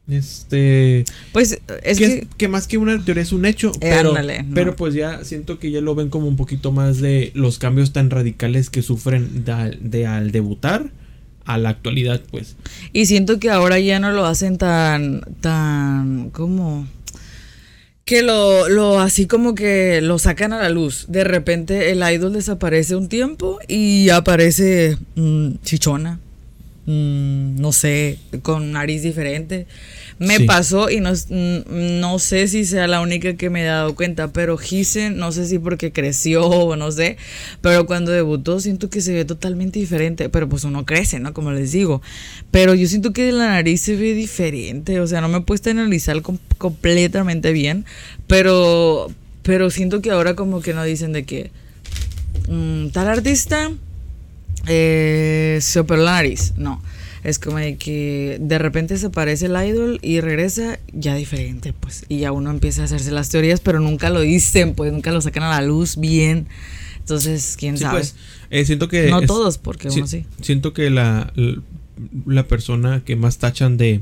Este.
Pues es
que,
que...
más que una teoría es un hecho.
Eh,
pero,
ándale, no.
pero pues ya siento que ya lo ven como un poquito más de los cambios tan radicales que sufren de, al- de al debutar a la actualidad, pues.
Y siento que ahora ya no lo hacen tan, tan, ¿cómo? Que lo, lo, así como que lo sacan a la luz. De repente el idol desaparece un tiempo y aparece chichona. Mm, no sé, con nariz diferente. Me
Sí.
pasó y no, mm, no sé si sea la única que me he dado cuenta, pero Hisen, no sé si porque creció <laughs> o no sé, pero cuando debutó siento que se ve totalmente diferente, pero pues uno crece, ¿no? Como les digo. Pero yo siento que la nariz se ve diferente, o sea, no me he puesto a analizar com- completamente bien, pero, pero siento que ahora como que no dicen de que mm, tal artista eh, se operó la nariz. No. Es como de que de repente se aparece el idol y regresa ya diferente, pues. Y ya uno empieza a hacerse las teorías, pero nunca lo dicen, pues nunca lo sacan a la luz bien. Entonces, quién
Sí,
sabe.
pues. eh, siento que.
no
es-
todos, porque uno sí.
Siento que la, la persona que más tachan de,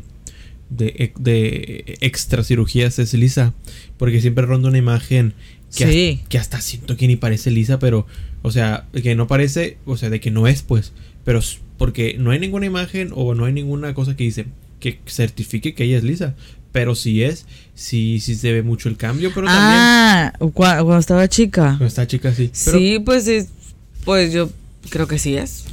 de, de extra cirugías es Lisa. Porque siempre ronda una imagen que,
Sí.
hasta, que hasta siento que ni parece Lisa, pero, o sea, que no parece, o sea, de que no es, pues. Pero porque no hay ninguna imagen o no hay ninguna cosa que dice que certifique que ella es Lisa. Pero si es, sí, sí se ve mucho el cambio, pero también.
Ah, cua- cuando estaba chica.
Con esta chica sí. Pero
Sí, pues es, pues yo creo que sí es.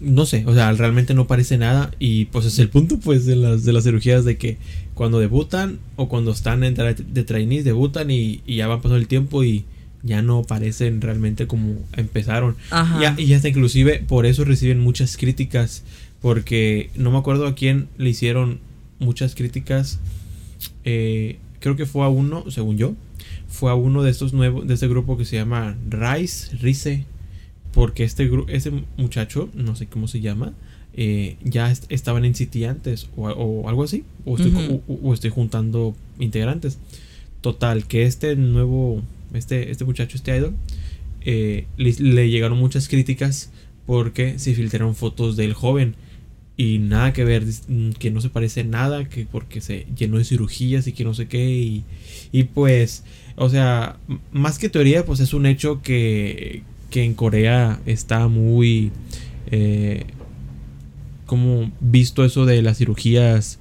no sé, o sea, realmente no parece nada y pues es el punto pues de las de las cirugías de que cuando debutan o cuando están en tra- de trainees debutan y, y ya va pasando el tiempo y ya no parecen realmente como empezaron.
Ajá.
Y hasta inclusive por eso reciben muchas críticas porque no me acuerdo a quién le hicieron muchas críticas. eh, creo que fue a uno, según yo, fue a uno de estos nuevos de este grupo que se llama Rice, Rice, porque este gru- ese muchacho, no sé cómo se llama, eh, ya est- estaban en City antes o, o algo así, o estoy,
Ujú.
o- o estoy juntando integrantes. Total, que este nuevo, este, este muchacho, este idol, eh, le, le llegaron muchas críticas porque se filtraron fotos del joven y nada que ver, mm, que no se parece nada, que porque se llenó de cirugías y que no sé qué y, y pues, o sea, más que teoría, pues es un hecho que, que en Corea está muy, eh, como visto eso de las cirugías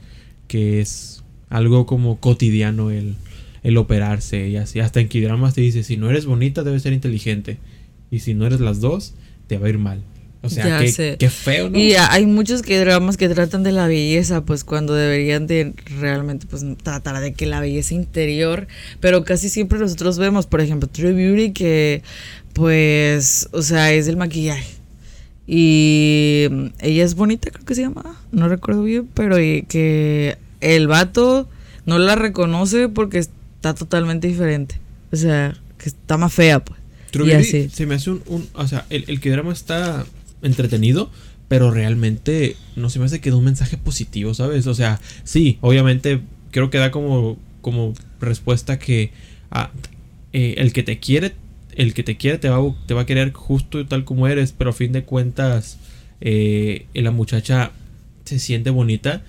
que es algo como cotidiano el, el operarse y así. Hasta en Kidramas te dice, si no eres bonita debes ser inteligente. Y si no eres las dos, te va a ir mal. O sea, qué, qué, feo, ¿no?
Y hay muchos que dramas que tratan de la belleza, pues cuando deberían de realmente pues tratar de que la belleza interior, pero casi siempre nosotros vemos, por ejemplo, True Beauty que pues, o sea, es el maquillaje. Y ella es bonita, creo que se llama, no recuerdo bien, pero que el vato no la reconoce porque está totalmente diferente. O sea, que está más fea, pues.
Y así. se me hace un, un o sea, el, el que drama está entretenido, pero realmente no se me hace que da un mensaje positivo, ¿sabes? O sea, sí, obviamente creo que da como, como respuesta que ah, eh, el que te quiere, el que te quiere te va, te va a querer justo tal como eres, pero a fin de cuentas eh, la muchacha se siente bonita.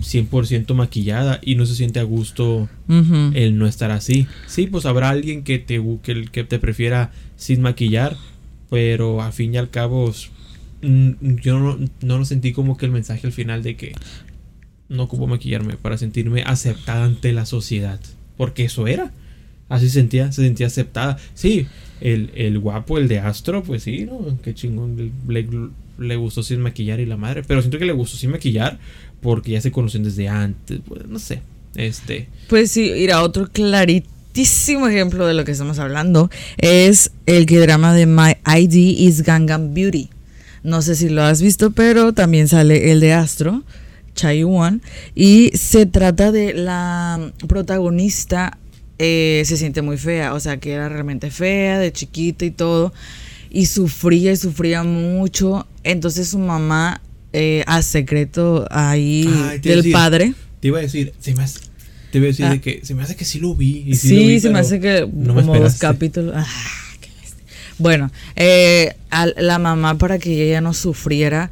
100% maquillada y no se siente a gusto el no estar así. Sí, pues habrá alguien que te, que, que te prefiera sin maquillar, pero a fin y al cabo yo no, no lo sentí como que el mensaje al final de que no ocupo maquillarme para sentirme aceptada ante la sociedad. Porque eso era. Así sentía, se sentía aceptada. Sí, el, guapo, el de Astro, pues sí, ¿no? Qué chingón. Le, le, gustó sin maquillar y la madre. Pero siento que le gustó sin maquillar porque ya se conocen desde antes. No sé. Este.
Pues sí, a otro claritísimo ejemplo de lo que estamos hablando es el que drama de My ID is Gangnam Beauty. No sé si lo has visto, pero también sale el de Astro, Chai Wan. Y se trata de la protagonista, eh, se siente muy fea, o sea que era realmente fea, de chiquita y todo. Y sufría y sufría mucho. Entonces su mamá, eh, a secreto ahí del padre.
Te iba a decir, se me hace, te iba a decir ah. que se me hace que sí lo vi.
sí, se me hace que como dos capítulos. Ah. Bueno, eh, la mamá para que ella no sufriera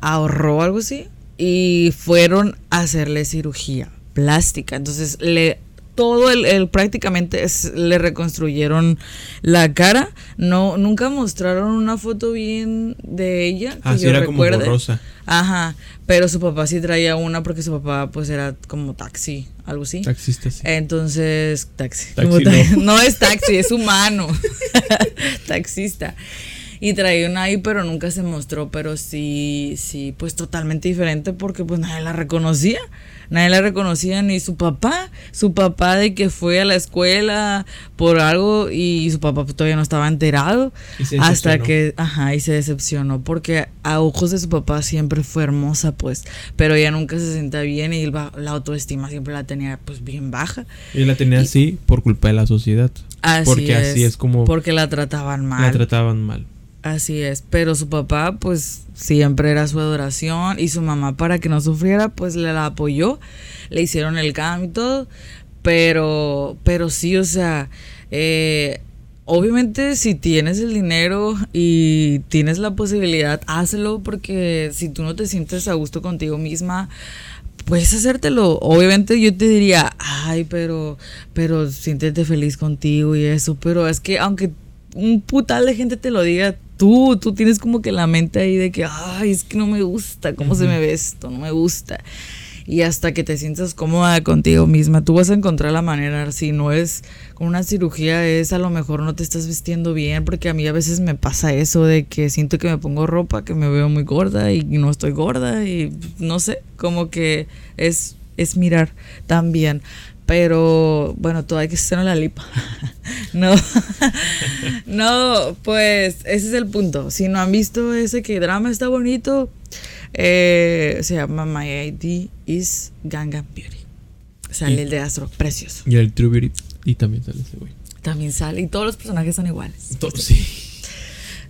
ahorró algo así y fueron a hacerle cirugía plástica. Entonces le todo el, prácticamente le reconstruyeron la cara. No, nunca mostraron una foto bien de ella.
Que yo era como borrosa.
Ajá. Pero su papá sí traía una porque su papá pues era como taxi, algo así.
Taxista, sí.
Entonces, taxi. <laughs> no. es taxi, es humano. <laughs> Taxista. Y traía una ahí, pero nunca se mostró, pero sí, sí, pues totalmente diferente porque pues nadie la reconocía nadie la reconocía ni su papá, su papá de que fue a la escuela por algo y su papá todavía no estaba enterado hasta que, ajá, y se decepcionó porque a ojos de su papá siempre fue hermosa, pues, pero ella nunca se sentía bien y la autoestima siempre la tenía pues bien baja.
Y la tenía así por culpa de la sociedad.
Así porque así es como
porque
la trataban mal.
La trataban mal.
Así es, pero su papá pues siempre era su adoración y su mamá para que no sufriera pues le la apoyó, le hicieron el cambio y todo, pero, pero sí, o sea, eh, obviamente si tienes el dinero y tienes la posibilidad, hazlo porque si tú no te sientes a gusto contigo misma, puedes hacértelo. Obviamente yo te diría, ay, pero, pero siéntete feliz contigo y eso, pero es que aunque un putal de gente te lo diga, tú, tú tienes como que la mente ahí de que, ay, es que no me gusta, cómo se me ve esto, no me gusta. Y hasta que te sientas cómoda contigo misma, tú vas a encontrar la manera, si no es con una cirugía, es a lo mejor no te estás vistiendo bien, porque a mí a veces me pasa eso de que siento que me pongo ropa, que me veo muy gorda y no estoy gorda y no sé, como que es, es mirar también. Pero bueno, todo hay que ser en la lipa. <laughs> no, <laughs> no, pues ese es el punto. Si no han visto ese que drama está bonito, eh, se llama My ID is Ganga Beauty. Sale el de Astro, precioso.
Y el True Beauty. Y también sale ese güey.
También sale. Y todos los personajes son iguales.
sí.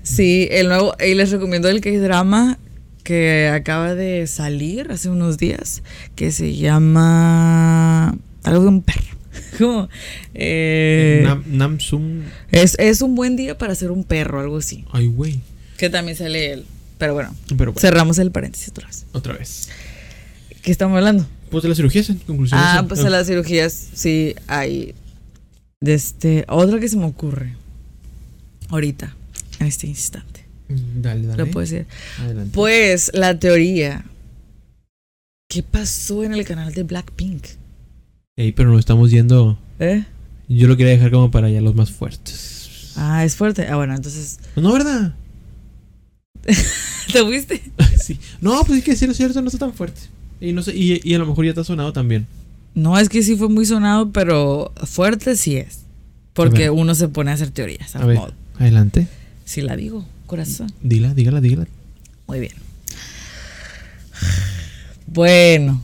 Sí, el nuevo. Y les recomiendo el que drama que acaba de salir hace unos días. Que se llama algo de un perro. <laughs> Como, eh,
Namsum.
Es, es un buen día para ser un perro, algo así.
Ay, güey.
Que también sale él. Pero bueno, cerramos el paréntesis otra vez.
Otra vez.
¿Qué estamos hablando?
Pues de las cirugías, en conclusión.
Ah, pues de las cirugías, sí, hay. De este. Otra que se me ocurre. Ahorita, en este instante.
Dale, dale.
Lo puedo decir.
Adelante.
Pues la teoría. ¿Qué pasó en el canal de Blackpink?
Ey, pero nos estamos yendo.
¿Eh?
Yo lo quería dejar como para allá los más fuertes.
Ah, es fuerte. Ah, bueno, entonces.
No, ¿verdad? <laughs>
¿Te fuiste? <laughs>
sí. No, pues es que sí, es cierto, no está tan fuerte. Y, no sé, y, y a lo mejor ya ha sonado también.
No, es que sí fue muy sonado, pero fuerte sí es. Porque uno se pone a hacer teorías.
A ver,
modo.
adelante.
Si la digo, corazón.
Dila, dígala, dígala.
Muy bien. Bueno,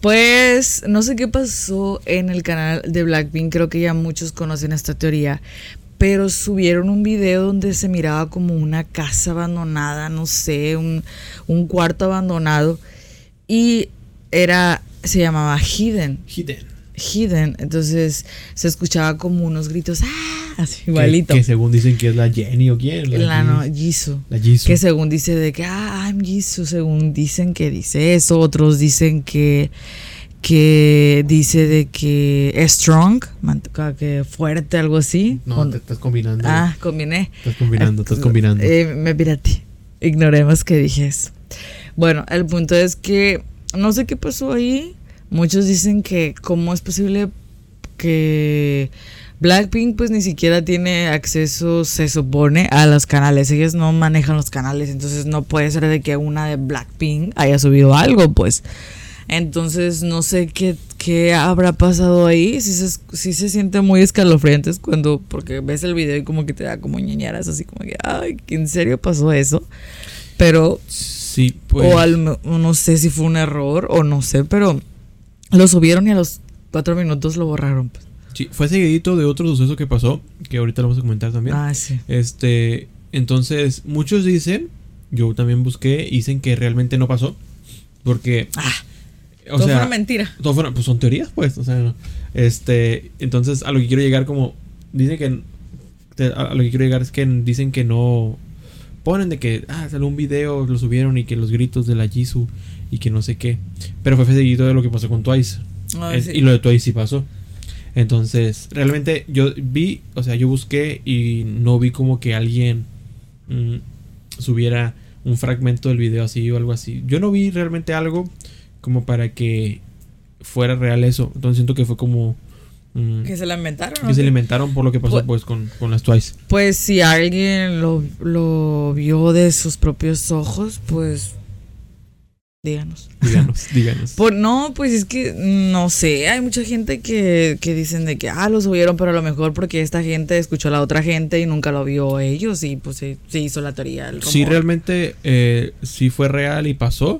pues no sé qué pasó en el canal de Blackpink, creo que ya muchos conocen esta teoría, pero subieron un video donde se miraba como una casa abandonada, no sé, un, un cuarto abandonado y era, se llamaba Hidden,
Hidden.
Hidden, entonces se escuchaba como unos gritos, ¡ah! Así igualito.
que según dicen que es la Jenny o quién.
La no,
Jis-
Jisoo.
La Jisoo.
Que según dice de que, ah, I'm Jisoo, según dicen que dice eso, otros dicen que, que dice de que es strong, que fuerte, algo así.
No,
Con-
te estás combinando.
ah, combiné.
Estás combinando, estás combinando.
Eh, me pirateé. Ignoremos que dije eso. Bueno, el punto es que no sé qué pasó ahí. Muchos dicen que cómo es posible que Blackpink pues ni siquiera tiene acceso, se supone, a los canales. Ellos no manejan los canales, entonces no puede ser de que una de Blackpink haya subido algo, pues. Entonces no sé qué, qué habrá pasado ahí. Si se, sí se siente muy escalofriantes cuando, porque ves el video y como que te da como ñañaras, así como que, ay, ¿que ¿en serio pasó eso? Pero
sí, pues.
o al- no sé si fue un error o no sé, pero lo subieron y a los cuatro minutos lo borraron. pues.
Fue seguidito de otro suceso que pasó, que ahorita lo vamos a comentar también.
Ah, sí.
Este, entonces, muchos dicen, yo también busqué, dicen que realmente no pasó. Porque,
Ah,
o
todo fue
sea,
una mentira.
todo fueron- pues son teorías, pues. O sea, no. este, entonces a lo que quiero llegar, como, dicen que, a lo que quiero llegar es que dicen que no, ponen de que, ah, salió un video, lo subieron y que los gritos de la Jisoo y que no sé qué. Pero fue seguido de lo que pasó con Twice.
Ah,
Es-
sí.
Y lo de Twice sí pasó. Entonces, realmente yo vi, o sea, yo busqué y no vi como que alguien mm, subiera un fragmento del video así o algo así. Yo no vi realmente algo como para que fuera real eso. Entonces siento que fue como... mm,
Que se la inventaron.
que
¿no?
se le inventaron por lo que pasó
Pues-
pues con, con las Twice.
Pues si alguien lo, lo vio de sus propios ojos, pues díganos.
Díganos, díganos.
Por, no, pues es que no sé, hay mucha gente que, que dicen de que, ah, lo subieron, pero a lo mejor porque esta gente escuchó a la otra gente y nunca lo vio ellos y pues se, se hizo la teoría. El
Si realmente eh, sí fue real y pasó,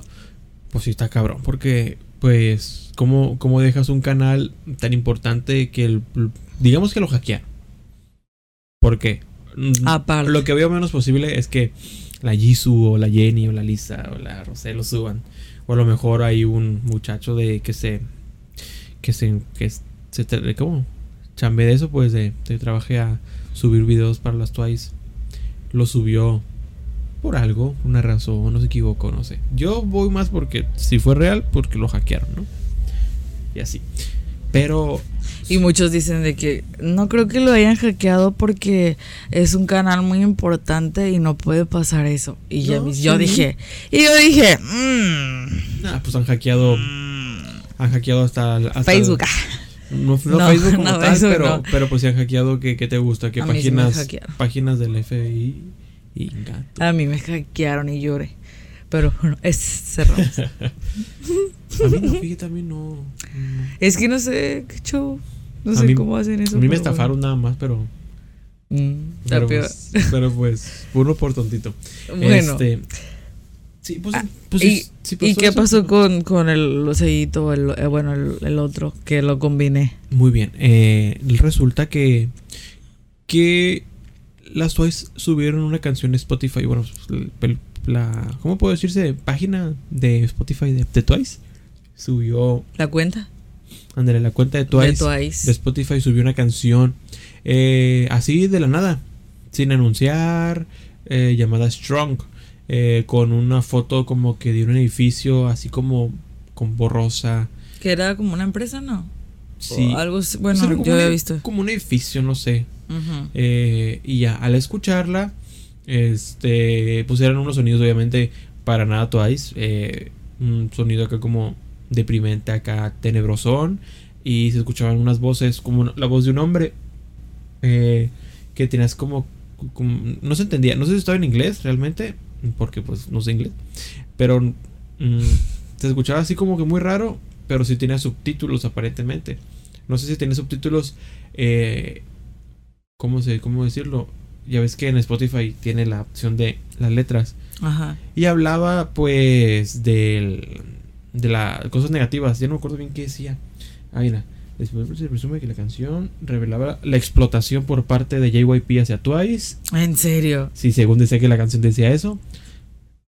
pues sí está cabrón. Porque, pues, ¿cómo, cómo dejas un canal tan importante que, el, digamos que lo hackearon? ¿Por qué?
Aparte.
Lo que veo menos posible es que la Jisoo o la Jenny o la Lisa o la Rosé lo suban. O a lo mejor hay un muchacho de que se. que se. que se. ¿Cómo? Chambe de eso, pues de, de trabaje a subir videos para las Twice. Lo subió por algo, una razón, no se equivocó, no sé. Yo voy más porque si fue real, porque lo hackearon, ¿no? Y así. Pero.
Y muchos dicen de que no creo que lo hayan hackeado porque es un canal muy importante y no puede pasar eso. Y ya yo dije, y yo dije, mmm,
Ah, pues han hackeado. Han hackeado hasta. hasta
Facebook. <laughs>
No, no
No,
Facebook como
no,
tal,
Facebook
pero, pero pues se han hackeado que, que te gusta,
me
páginas, páginas del FBI y gato.
A mí me hackearon y lloré. Pero bueno, es cerramos. <laughs>
A mí no, fíjate, a mí no. no.
es que no sé qué show. No
A
sé
mí-
cómo hacen eso.
A mí me estafaron nada más, pero.
Mm, está
Pero pues, pero pues, uno por tontito.
Bueno.
Este, sí, pues,
Ah,
pues
¿Y,
sí-
¿y qué
eso,
pasó con, con el sellito, el, eh, bueno, el, el otro, que lo combiné?
Muy bien. eh, resulta que. Que las Twice subieron una canción en Spotify. Bueno, pues, el- la. ¿Cómo puedo decirse? Página de Spotify de, de Twice. Subió.
¿La cuenta?
Ándale, la cuenta de Twice.
de Twice.
de Spotify subió una canción. eh, así de la nada. Sin anunciar. eh, llamada Strong. eh, con una foto como que de un edificio. Así como. Con borrosa.
Que era como una empresa, ¿no?
Sí.
O algo Bueno, yo había visto.
Como un edificio, no sé. Eh, y ya, al escucharla, Este, eran unos sonidos obviamente para nada Twice. Eh, un sonido acá como deprimente, acá tenebrosón. Y se escuchaban unas voces como la voz de un hombre. Eh, que tenías como, No se entendía. No sé si estaba en inglés realmente. Porque pues no sé inglés. Pero mm, se escuchaba así como que muy raro. Pero sí tenía subtítulos aparentemente. No sé si tiene subtítulos. Eh, ¿cómo, se, ¿Cómo decirlo? Ya ves que en Spotify tiene la opción de las letras.
Ajá.
Y hablaba pues del, de las cosas negativas. Ya no me acuerdo bien qué decía. Ah, mira. Después se presume que la canción revelaba la explotación por parte de JYP hacia Twice.
¿En serio?
Sí, según decía que la canción decía eso.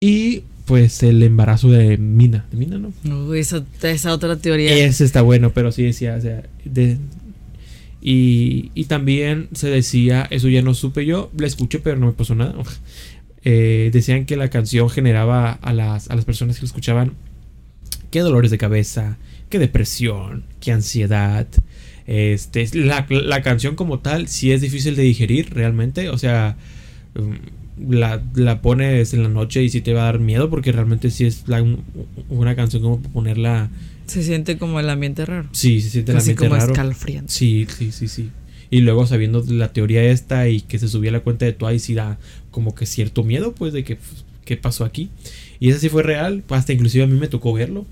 Y pues el embarazo de Mina. ¿De Mina, no?
Uy, esa, esa otra teoría.
Ese está bueno, pero sí decía, o sea, de, y, y, también se decía, eso ya no supe yo, la escuché pero no me pasó nada. <laughs> Eh, decían que la canción generaba a las, a las personas que la escuchaban qué dolores de cabeza, qué depresión, qué ansiedad. Este, la, la canción como tal sí es difícil de digerir realmente, o sea, mm, la, la, pones en la noche y sí te va a dar miedo porque realmente sí es una canción como ponerla
se siente como el ambiente raro.
Sí, se siente el ambiente
como
raro.
escalofriante.
Sí, sí, sí, sí. Y luego sabiendo la teoría esta y que se subía la cuenta de Twice y da como que cierto miedo, pues, de que pues, qué pasó aquí. Y eso sí fue real. Hasta inclusive a mí me tocó verlo.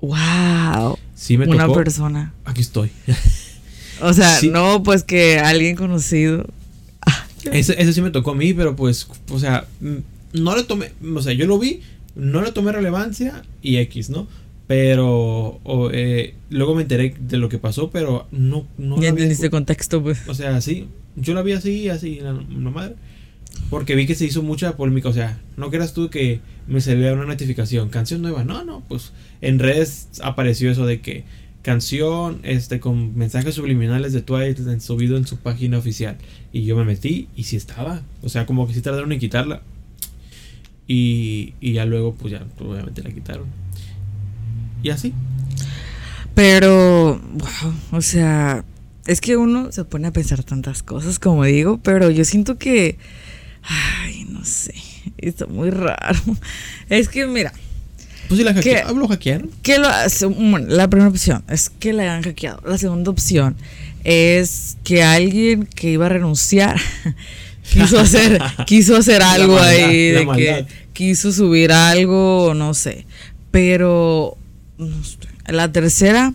Wow.
Sí me
Una persona.
Aquí estoy. <laughs>
o sea, no, pues que alguien conocido.
Eso, eso sí me tocó a mí, pero pues, o sea, mm, no le tomé, o sea, yo lo vi, no le tomé relevancia y X, ¿no? Pero eh, luego me enteré de lo que pasó, pero no... no
ya entendiste contexto, pues.
O sea, sí, yo la vi así, así, la, madre. Porque vi que se hizo mucha polémica. O sea, no creas tú que me salía una notificación. Canción nueva. No, no, pues en redes apareció eso de que canción este con mensajes subliminales de Twilight subido en su página oficial. Y yo me metí y sí estaba. O sea, como que sí tardaron en quitarla. Y, y ya luego, pues ya, obviamente la quitaron. Y así.
Pero, wow, o sea, es que uno se pone a pensar tantas cosas, como digo, pero yo siento que, ay, no sé, está muy raro. Es que, mira.
Pues si la hackearon, ¿lo hackearon?
Que lo, la primera opción es que la hayan hackeado. La segunda opción es que alguien que iba a renunciar <laughs> quiso hacer, <laughs> quiso hacer algo ahí, de que quiso subir algo, no sé. Pero la tercera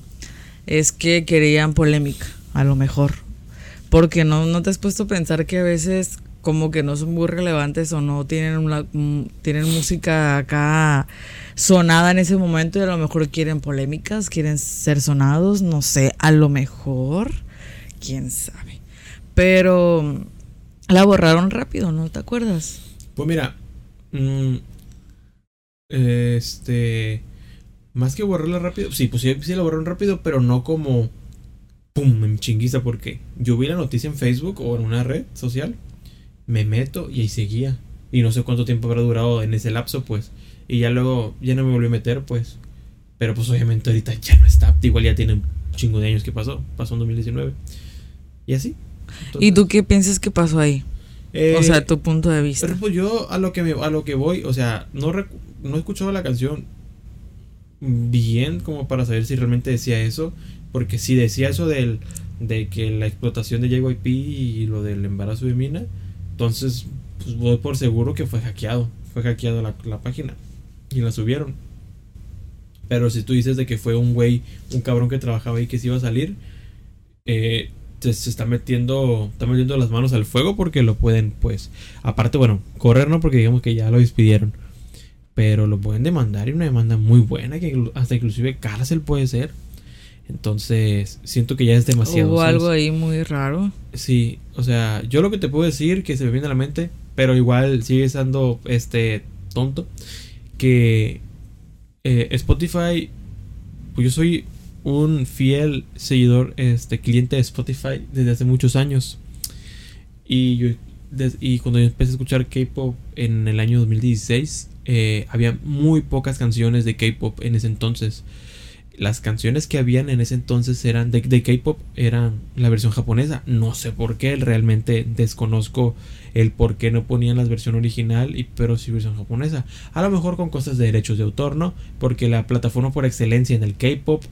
es que querían polémica, a lo mejor. Porque no, no te has puesto a pensar que a veces como que no son muy relevantes o no tienen una, mm, tienen música acá sonada en ese momento y a lo mejor quieren polémicas, quieren ser sonados, no sé, a lo mejor, quién sabe. Pero la borraron rápido, ¿no te acuerdas?
Pues mira, mm, este más que borrarla rápido, sí, pues sí, sí la borraron rápido, pero no como pum, en chinguiza, porque yo vi la noticia en Facebook o en una red social, me meto y ahí seguía. Y no sé cuánto tiempo habrá durado en ese lapso, pues. Y ya luego, ya no me volví a meter, pues. Pero pues obviamente ahorita ya no está. Igual ya tiene un chingo de años que pasó. Pasó en 2019. Y así.
¿Y tú qué piensas que pasó ahí? o sea, eh, tu punto de vista.
Pero pues yo a lo que me, a lo que voy, o sea, no, no he escuchado la canción bien como para saber si realmente decía eso. Porque si decía eso del, de que la explotación de JYP y lo del embarazo de Mina, entonces pues voy por seguro que fue hackeado. Fue hackeado la, la página y la subieron. Pero si tú dices de que fue un güey, un cabrón que trabajaba ahí que se iba a salir, eh, se, está metiendo, está metiendo las manos al fuego porque lo pueden, pues, aparte, bueno, correr no porque digamos que ya lo despidieron. Pero lo pueden demandar y una demanda muy buena, que hasta inclusive cárcel puede ser. Entonces, siento que ya es demasiado.
Hubo algo ahí muy raro.
Sí, o sea, yo lo que te puedo decir que se me viene a la mente, pero igual sigue siendo este tonto, que eh, Spotify, pues yo soy un fiel seguidor, este cliente de Spotify desde hace muchos años. Y yo y cuando yo empecé a escuchar K-pop en el año 2016, eh, había muy pocas canciones de K-pop en ese entonces. Las canciones que habían en ese entonces eran de, K-pop, eran la versión japonesa. No sé por qué, realmente desconozco el por qué no ponían la versión original, y, pero sí versión japonesa. A lo mejor con cosas de derechos de autor, ¿no? Porque la plataforma por excelencia en el K-pop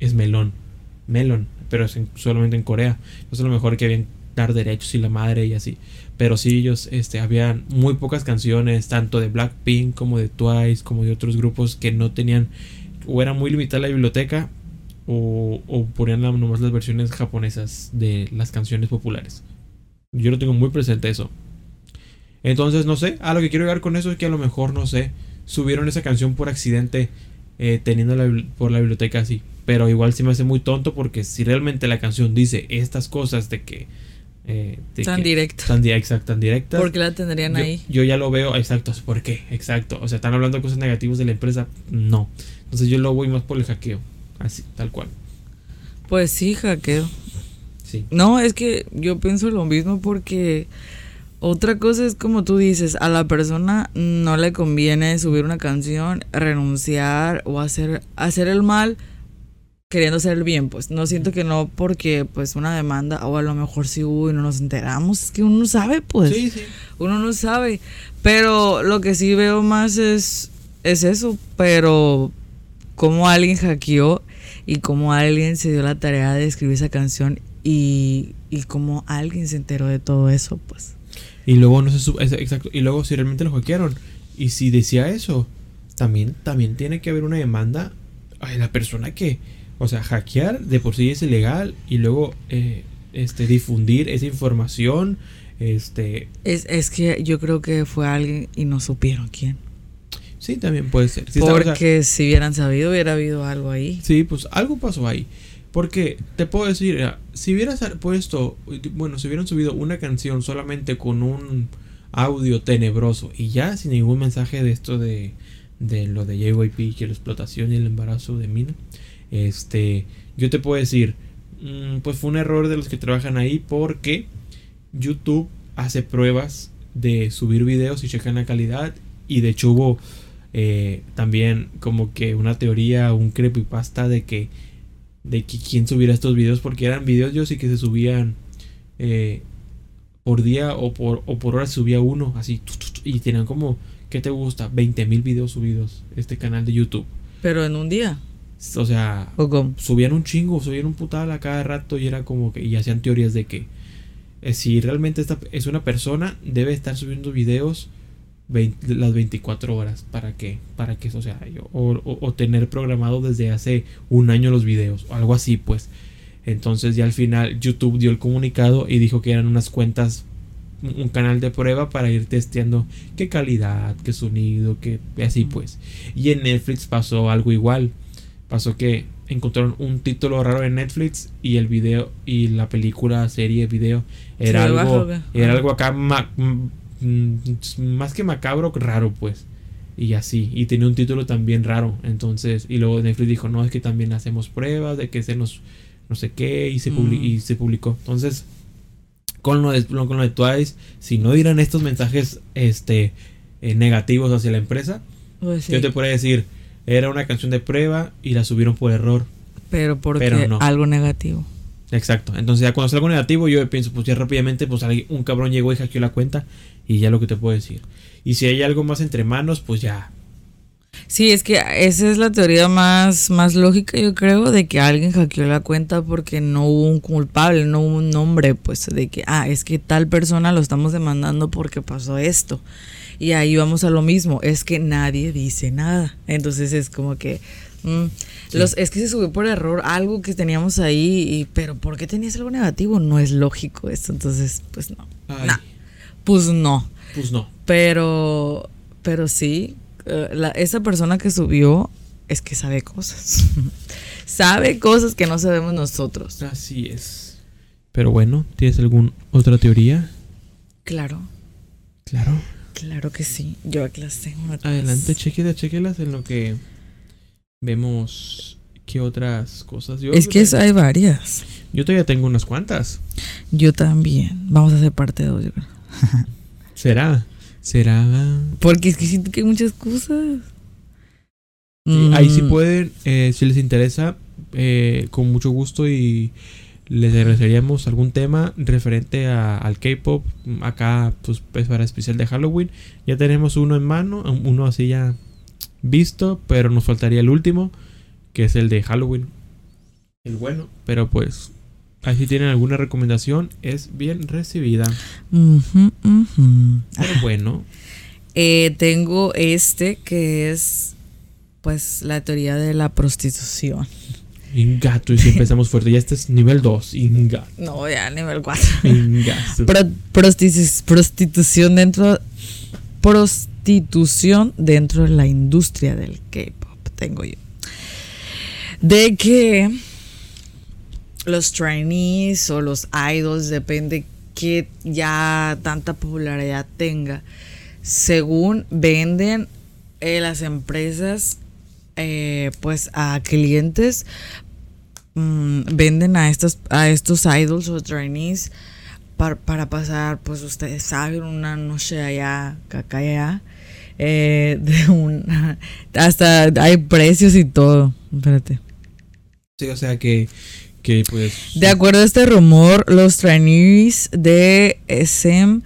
es Melon. Melon, pero es solamente en Corea. Entonces a lo mejor que habían dar derechos y la madre y así. Pero sí, ellos este, habían muy pocas canciones, tanto de Blackpink como de Twice, como de otros grupos que no tenían o era muy limitada la biblioteca o, o ponían nomás las versiones japonesas de las canciones populares. Yo lo tengo muy presente eso. Entonces, no sé, a lo que quiero llegar con eso es que a lo mejor, no sé, subieron esa canción por accidente eh, teniendo por la biblioteca así. Pero igual se me hace muy tonto porque si realmente la canción dice estas cosas de que...
Eh, tan directas.
Tan, exacto, tan directas.
¿Por qué la tendrían ahí?
Yo ya lo veo, exacto, ¿por qué? Exacto. O sea, están hablando de cosas negativas de la empresa. No. Entonces yo lo voy más por el hackeo. Así, tal cual.
Pues sí, hackeo. Sí. No, es que yo pienso lo mismo porque otra cosa es como tú dices, a la persona no le conviene subir una canción, renunciar o hacer, hacer el mal queriendo hacer el bien, pues no siento que no porque pues una demanda o a lo mejor si hubo y no nos enteramos, es que uno no sabe, pues. Sí, sí. Uno no sabe, pero lo que sí veo más es es eso, pero cómo alguien hackeó y cómo alguien se dio la tarea de escribir esa canción y, y cómo alguien se enteró de todo eso, pues.
Y luego no se exacto, y luego si realmente lo hackearon y si decía eso, también también tiene que haber una demanda a la persona que, o sea, hackear de por sí es ilegal y luego eh, este difundir esa información, este
es, es que yo creo que fue alguien y no supieron quién.
Sí, también puede ser.
Porque si hubieran sabido, hubiera habido algo ahí.
Sí, pues algo pasó ahí. Porque te puedo decir, si hubieras puesto, bueno, si hubieran subido una canción solamente con un audio tenebroso y ya sin ningún mensaje de esto de, de lo de JYP, que la explotación y el embarazo de Mina, este, yo te puedo decir, mm, pues fue un error de los que trabajan ahí porque YouTube hace pruebas de subir videos y checan la calidad y de hecho hubo eh, también como que una teoría, un creepypasta de que de que quién subiera estos videos porque eran videos yo sí que se subían eh, por día o por, o por hora subía uno así y tenían como ¿qué te gusta? 20 mil videos subidos este canal de YouTube.
Pero en un día.
O sea subían un chingo subían un putal a cada rato y era como que y hacían teorías de que eh, si realmente esta es una persona debe estar subiendo videos las 24 horas para que para que eso sea yo o, tener programado desde hace un año los videos o algo así pues. Entonces ya al final YouTube dio el comunicado y dijo que eran unas cuentas un canal de prueba para ir testeando qué calidad qué sonido qué así pues. Y en Netflix pasó algo igual. Pasó que encontraron un título raro en Netflix y el video y la película serie video era algo era algo acá más que macabro, raro, pues. Y así. Y tenía un título también raro. Entonces, y luego Netflix dijo, no, es que también hacemos pruebas de que se nos, no sé qué, y se, y mm. se publicó. Entonces, con lo, de, con lo de Twice, si no dieran estos mensajes este, eh, negativos hacia la empresa, pues yo te podría decir, era una canción de prueba y la subieron por error.
Pero porque no. algo negativo.
Exacto. Entonces ya cuando es algo negativo yo pienso, pues ya rápidamente, pues un cabrón llegó y hackeó la cuenta y ya lo que te puedo decir. Y si hay algo más entre manos, pues ya.
Sí, es que esa es la teoría más, más lógica, yo creo, de que alguien hackeó la cuenta porque no hubo un culpable, no hubo un nombre, pues, de que, ah, es que tal persona lo estamos demandando porque pasó esto. Y ahí vamos a lo mismo, es que nadie dice nada. Entonces es como que, mm, los, es que se subió por error algo que teníamos ahí, y, pero ¿por qué tenías algo negativo? No es lógico esto, entonces, pues no. Pues no.
Pues no.
Pero, pero sí, eh, esa persona que subió es que sabe cosas. <laughs> sabe cosas que no sabemos nosotros.
Así es. Pero bueno, ¿tienes alguna otra teoría?
Claro.
Claro.
Claro que sí. Yo aquí las tengo.
Adelante, chequelas, chequelas en lo que vemos qué otras cosas.
es que hay varias.
Yo todavía tengo unas cuantas.
Yo también. Vamos a hacer parte de hoy. <laughs>
¿Será? ¿Será?
Porque es que siento que hay muchas cosas.
Ahí sí
Mm,
pueden, eh, si les interesa, eh, con mucho gusto y les agradeceríamos algún tema referente a- al K-pop. Acá, pues, es para especial de Halloween. Ya tenemos uno en mano, un- uno así ya visto, pero nos faltaría el último, que es el de Halloween. El bueno, pero pues, ahí si tienen alguna recomendación, es bien recibida. Pero bueno, <laughs>
Eh, tengo este que es pues la teoría de la prostitución.
ingato, y si empezamos fuerte, ya este es nivel 2, ingato.
No, ya nivel 4.
Ingato. <laughs>
Pro- prostitu- prostitución dentro prostitución dentro de la industria del K-pop tengo yo de que los trainees o los idols depende que ya tanta popularidad tenga. Según venden eh, las empresas eh, pues a clientes mm, venden a estos a estos idols o trainees par- para pasar pues ustedes saben una noche allá acá allá eh, <laughs> hasta hay precios y todo. Espérate.
Sí, o sea que, que pues...
de acuerdo a este rumor, los trainees de SM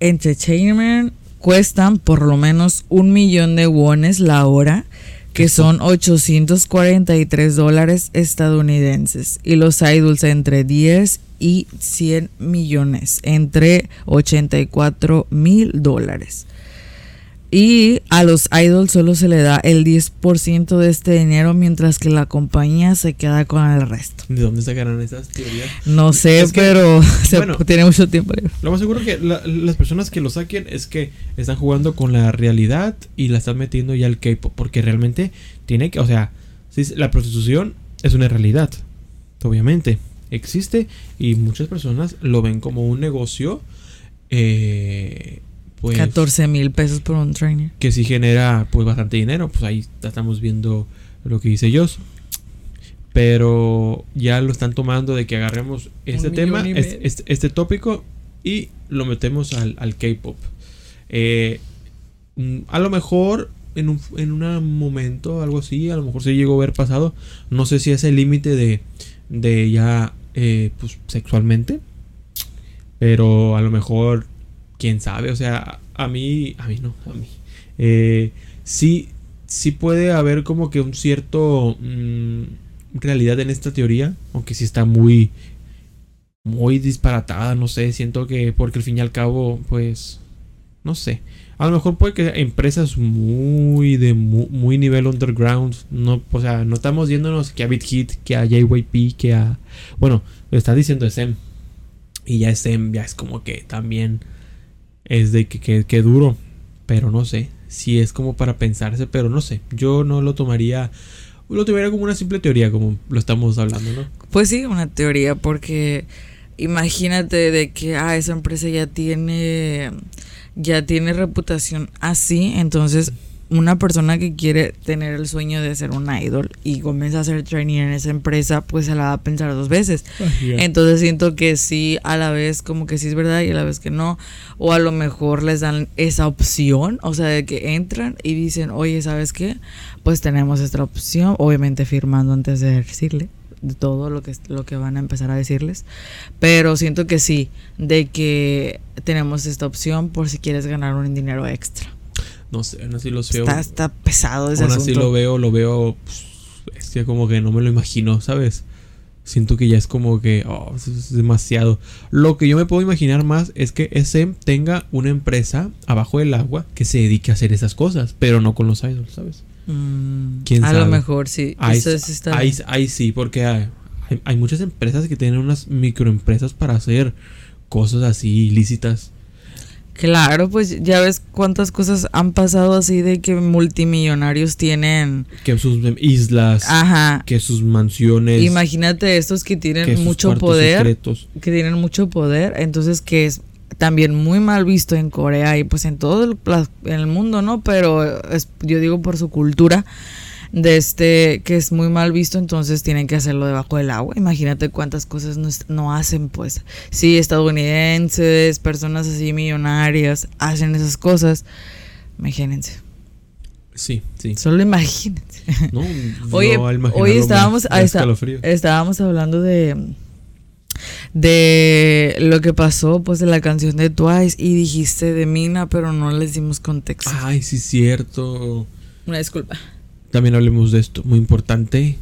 Entertainment cuestan por lo menos un millón de wones la hora, que son 843 dólares estadounidenses, y los idols entre 10 y 100 millones, entre 84 mil dólares. Y a los idols solo se le da el 10% de este dinero, mientras que la compañía se queda con el resto.
¿De dónde sacarán esas teorías?
No sé,
Es que,
pero <laughs> se
bueno.
tiene mucho tiempo.
Lo más seguro que la- las personas que lo saquen es que están jugando con la realidad y la están metiendo ya al K-pop. Porque realmente tiene que, o sea, la prostitución es una realidad. Obviamente, existe y muchas personas lo ven como un negocio. eh, pues,
14 mil pesos por un trainer.
que sí genera pues bastante dinero. Pues ahí estamos viendo lo que dice Joss. Pero ya lo están tomando de que agarremos este tema, este,
medio.
este- este tópico y lo metemos al, al K-pop. Eh, mm, a lo mejor en un en un momento, algo así, a lo mejor se llegó a ver pasado. No sé si es el límite de, de ya eh, pues, sexualmente. Pero a lo mejor, quién sabe. O sea, a mí, a mí no, a mí. Eh, sí, sí puede haber como que un cierto mm, realidad en esta teoría, aunque sí está muy, muy disparatada, no sé, siento que porque al fin y al cabo, pues, no sé. A lo mejor puede que empresas muy de mu- muy, nivel underground, no, o sea, no estamos yéndonos que a Beat Hit, que a JYP, que a, bueno, lo está diciendo SM. Y ya SM ya es como que también es de que, que, duro, pero no sé, si es como para pensarse, pero no sé, yo no lo tomaría, lo tomaría como una simple teoría, como lo estamos hablando, ¿no?
Pues sí, una teoría, porque imagínate de que ah, esa empresa ya tiene ya tiene reputación así, entonces una persona que quiere tener el sueño de ser un idol y comienza a ser trainee en esa empresa, pues se la va a pensar dos veces. Entonces siento que sí, a la vez como que sí es verdad y a la vez que no. O a lo mejor les dan esa opción, o sea, de que entran y dicen, oye, ¿sabes qué? Pues tenemos esta opción, obviamente firmando antes de decirle de todo lo que, lo que van a empezar a decirles. Pero siento que sí, de que tenemos esta opción por si quieres ganar un dinero extra.
No sé, aún así lo veo.
Está, está pesado ese
aún así
asunto.
lo veo, lo veo, pues, bestia, como que no me lo imagino, ¿sabes? Siento que ya es como que oh, es demasiado. Lo que yo me puedo imaginar más es que SM tenga una empresa abajo del agua que se dedique a hacer esas cosas, pero no con los idols, ¿sabes?
Mm,
¿Quién
a lo mejor sí.
Ahí,
Eso sí está
ahí,
bien.
ahí sí, porque hay, hay- hay muchas empresas que tienen unas microempresas para hacer cosas así ilícitas.
Claro, pues ya ves cuántas cosas han pasado así de que multimillonarios tienen.
Que sus islas,
Ajá.
que sus mansiones,
Imagínate estos que tienen mucho poder,
secretos.
que tienen mucho poder, entonces que es también muy mal visto en Corea y pues en todo el, en el mundo, ¿no? Pero es, yo digo por su cultura de este que es muy mal visto, entonces tienen que hacerlo debajo del agua. Imagínate cuántas cosas no, no hacen, pues. Sí, estadounidenses, personas así millonarias hacen esas cosas. Imagínense.
Sí, sí.
Solo imagínate.
No, <laughs>
Oye,
no,
hoy estábamos, está- estábamos hablando de de lo que pasó pues de la canción de Twice y dijiste de Mina, pero no les dimos contexto.
Ay, sí, cierto.
Una disculpa.
También hablemos de esto, muy importante.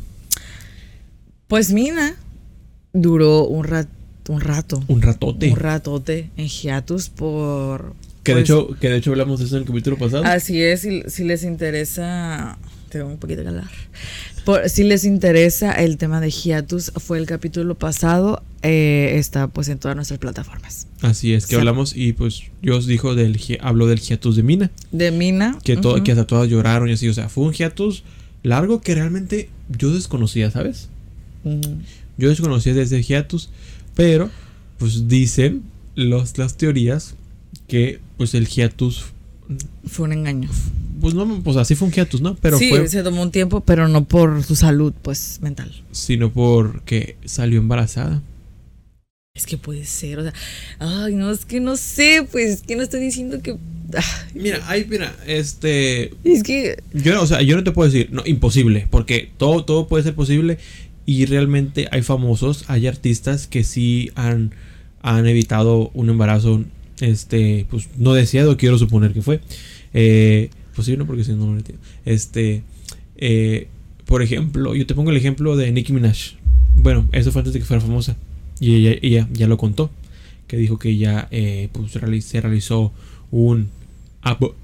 Pues Mina duró un rat, un rato,
Un ratote.
un ratote en hiatus por
que, de
pues,
hecho, que de hecho hablamos de eso en el capítulo pasado.
Así es, si, si les interesa, tengo un poquito de calar. Por, si les interesa el tema de hiatus, fue el capítulo pasado, eh, está pues en todas nuestras plataformas.
Así es, que hablamos y pues yo os dijo del habló del hiatus de Mina,
De Mina.
que todo
ujú.
que hasta todas lloraron y así, o sea, fue un hiatus largo que realmente yo desconocía, ¿sabes? Yo desconocía desde hiatus, pero pues dicen los las teorías que pues el hiatus
Fue un engaño.
pues no, pues así fue un hiatus, ¿no? Pero
sí,
fue
se tomó un tiempo, pero no por su salud, pues, mental.
sino porque salió embarazada.
Es que puede ser, o sea, ay, no, es que no sé, pues, es que no estoy diciendo que...
Mira, ay, mira, este
es que...
Yo, no- o sea, yo no te puedo decir, no, imposible, porque todo, todo puede ser posible y realmente hay famosos, hay artistas que sí han, han evitado un embarazo, este, pues no deseado, quiero suponer que fue. Eh, pues sí, no, porque si no, no lo entiendo. Este, eh, por ejemplo, yo te pongo el ejemplo de Nicki Minaj. Bueno, eso fue antes de que fuera famosa y ella, ella ya lo contó, que dijo que ella, eh, pues se realizó un abo-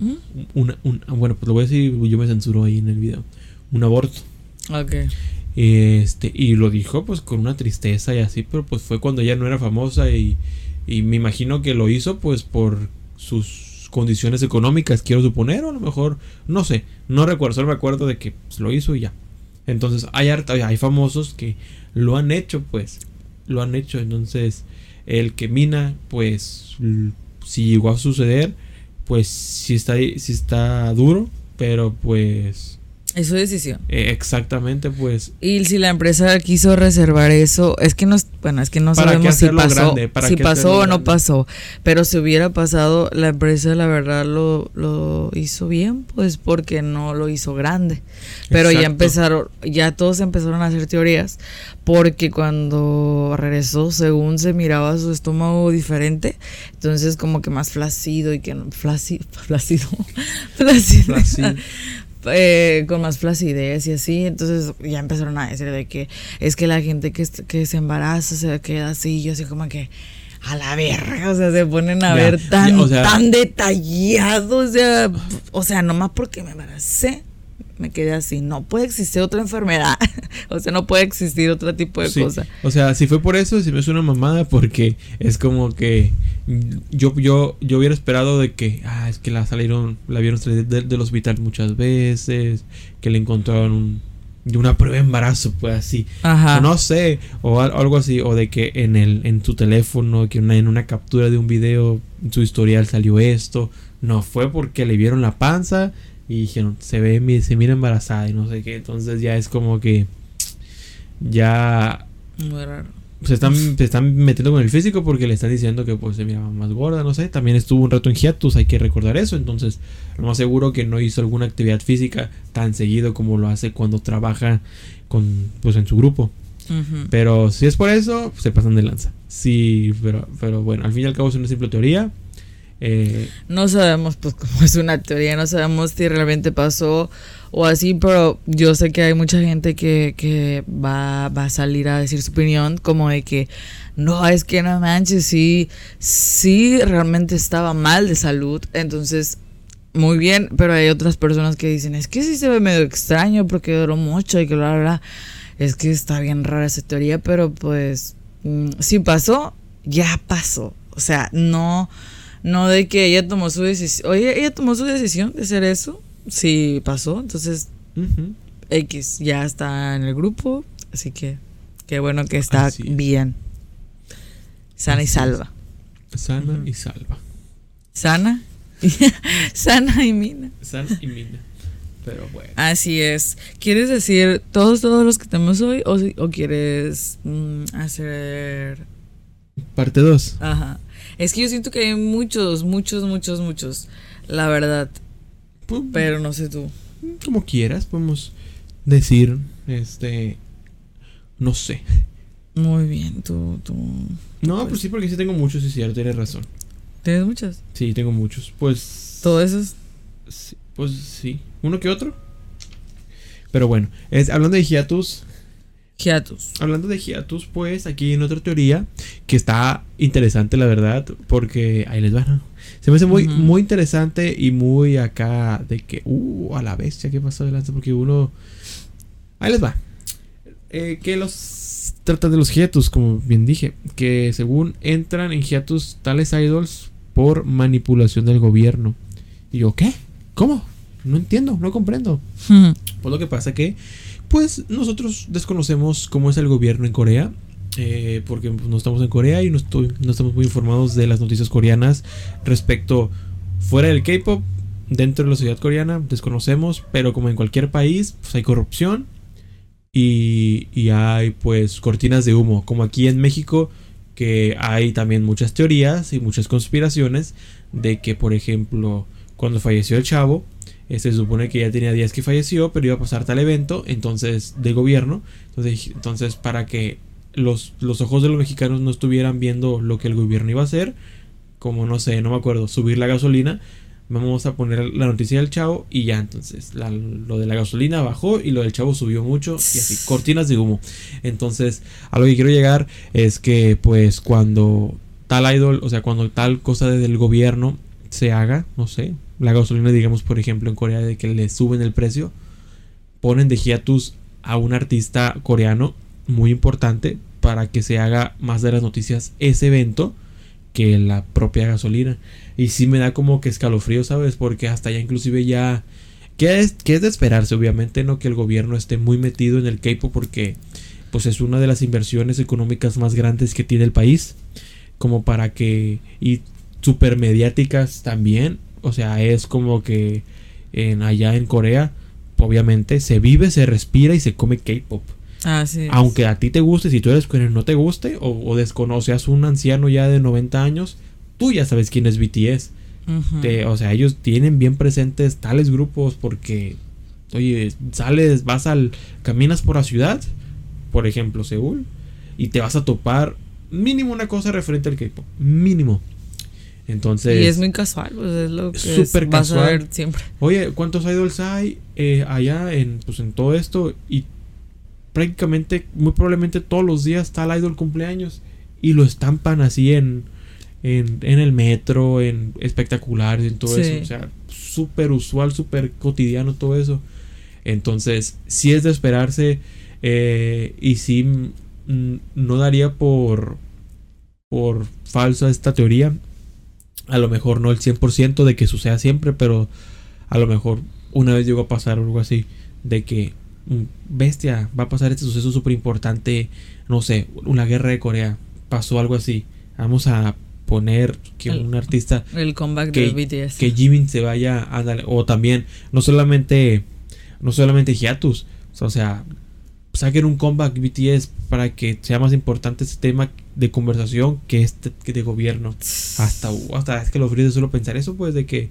¿Mm?
una, un, ah, bueno, pues lo voy a decir, yo me censuro ahí en el video. Un aborto.
Ok.
Este, y lo dijo pues con una tristeza y así, pero pues fue cuando ella no era famosa y, y me imagino que lo hizo pues por sus condiciones económicas, quiero suponer, o a lo mejor, no sé, no recuerdo, solo me acuerdo de que pues, lo hizo y ya. Entonces hay, hay famosos que lo han hecho pues, lo han hecho, entonces el que mina pues si llegó a suceder, pues sí está, sí está duro, pero pues...
Es su decisión.
eh, exactamente, pues
Y si la empresa quiso reservar eso, es que no, bueno, es que no
¿Para qué
sabemos si pasó, si pasó o no pasó. Pero si hubiera pasado, la empresa la verdad lo, lo hizo bien, pues porque no lo hizo grande. Pero ya empezaron, ya todos empezaron a hacer teorías, porque cuando regresó, según se miraba su estómago diferente, entonces como que más flácido y que no, flácido, flácido, flácido,
Flácido.
Eh, con más flacidez y así, entonces ya empezaron a decir de que es que la gente que, que se embaraza se queda así, yo así como que a la verga, o sea, se ponen a
Ya,
ver tan,
ya, o sea-
tan detallado, o sea, o sea, nomás porque me embaracé, me quedé así, no puede existir otra enfermedad, <laughs> o sea, no puede existir otro tipo de
Sí,
cosa.
O sea, si fue por eso, si me suena mamada, porque es como que yo, yo, yo hubiera esperado de que, ah, es que la salieron, la vieron salir de- del hospital muchas veces, que le encontraron un, una prueba de embarazo, pues así.
Ajá.
O no sé, o al- algo así, o de que en el, en tu teléfono, que una- en una captura de un video, en su historial salió esto. No fue porque le vieron la panza y dijeron, se ve, se mira embarazada y no sé qué. Entonces ya es como que ya
Muy raro.
se están, se están metiendo con el físico porque le están diciendo que pues se miraba más gorda, no sé. También estuvo un rato en hiatus, hay que recordar eso. Entonces, lo más seguro que no hizo alguna actividad física tan seguido como lo hace cuando trabaja con, pues en su grupo. Pero si es por eso, se pasan de lanza. Sí, pero, pero bueno, al fin y al cabo es una simple teoría. Eh,
No sabemos, pues, <laughs> como es una teoría, no sabemos si realmente pasó o así, pero yo sé que hay mucha gente que, que va, va a salir a decir su opinión, como de que no, es que no manches, sí, realmente estaba mal de salud, entonces, muy bien, pero hay otras personas que dicen, es que sí se ve medio extraño porque duró mucho y que bla, bla. Es que está bien rara esa teoría, pero pues, mm, si pasó, ya pasó. O sea, no, no de que ella tomó su decisión. Oye, ella tomó su decisión de hacer eso. Sí, pasó. Entonces. X ya está en el grupo. Así que, qué bueno que está
Así es.
bien. Sana y salva.
Sana y salva.
Sana. <laughs> Sana y mina.
Sana y mina. Pero bueno.
Así es. ¿Quieres decir todos, todos los que tenemos hoy? ¿O, si- o quieres mm, hacer
Parte 2.
Ajá. Es que yo siento que hay muchos, muchos, muchos, muchos. La verdad.
Pues,
Pero no sé tú.
como quieras, podemos decir, este, no sé.
Muy bien, tú, tú.
No,
Pues-
pues sí, porque sí tengo muchos, sí, cierto, tienes razón.
¿Tienes muchos?
Sí, tengo muchos. Pues.
¿Todo eso? es-
sí, pues sí. ¿Uno que otro? Pero bueno, es, hablando de hiatus,
Hiatus.
hablando de hiatus, pues aquí hay otra teoría que está interesante, la verdad, porque ahí les va. ¿no? Se me hace muy, muy interesante y muy acá de que, uh, a la bestia, ¿qué pasó adelante? Porque uno. Ahí les va. Eh, que los. Trata de los hiatus, como bien dije, que según entran en hiatus tales idols por manipulación del gobierno. Y yo, ¿qué? ¿Cómo? No entiendo, no comprendo. <laughs> Pues lo que pasa que, pues nosotros desconocemos cómo es el gobierno en Corea, eh, porque no estamos en Corea y no, estoy, no estamos muy informados de las noticias coreanas respecto fuera del K-pop, dentro de la sociedad coreana, desconocemos, pero como en cualquier país, pues hay corrupción y, y hay pues cortinas de humo, como aquí en México, que hay también muchas teorías y muchas conspiraciones de que, por ejemplo, cuando falleció el chavo, se supone que ya tenía días que falleció, pero iba a pasar tal evento, entonces, del gobierno. Entonces, entonces para que los, los ojos de los mexicanos no estuvieran viendo lo que el gobierno iba a hacer, como no sé, no me acuerdo, subir la gasolina, vamos a poner la noticia del chavo y ya, entonces, la- lo de la gasolina bajó y lo del chavo subió mucho y así, cortinas de humo. Entonces, a lo que quiero llegar es que, pues, cuando tal idol, o sea, cuando tal cosa del gobierno se haga, no sé, la gasolina, digamos, por ejemplo, en Corea, de que le suben el precio, ponen de hiatus a un artista coreano muy importante para que se haga más de las noticias ese evento que la propia gasolina. Y sí me da como que escalofrío, ¿sabes? Porque hasta ya inclusive ya... Que es, es de esperarse, obviamente, no que el gobierno esté muy metido en el K-pop porque pues es una de las inversiones económicas más grandes que tiene el país. Como para que... Y super mediáticas también. O sea, es como que en, allá en Corea, obviamente, se vive, se respira y se come K-pop. Aunque a ti te guste, si tú eres coreano no te guste, o, o desconoces un anciano ya de 90 años, tú ya sabes quién es BTS. Te- o sea, ellos tienen bien presentes tales grupos porque, oye, sales, vas al, caminas por la ciudad, por ejemplo, Seúl, y te vas a topar mínimo una cosa referente al K-pop, mínimo. Entonces,
y es muy casual, pues es lo que
es
es- vas a ver siempre.
Oye, ¿cuántos idols hay eh, allá en, pues, en todo esto? Y prácticamente, muy probablemente todos los días está el idol cumpleaños y lo estampan así en, en, en el metro, en espectaculares, en todo
Sí.
eso. O sea, súper usual, súper cotidiano todo eso. Entonces, sí es de esperarse eh, y sí mm, no daría por, por falsa esta teoría. A lo mejor no el 100% de que suceda siempre, pero a lo mejor una vez llegó a pasar algo así. De que, mm, bestia, va a pasar este suceso súper importante. No sé, una guerra de Corea. Pasó algo así. Vamos a poner que
El-
un artista
El comeback
Que-
de BTS.
que Jimin se vaya a dar- o también no solamente no solamente hiatus o sea saquen un comeback BTS para que sea más importante este tema de conversación que este que de gobierno hasta hasta es que lo frío solo pensar eso pues de que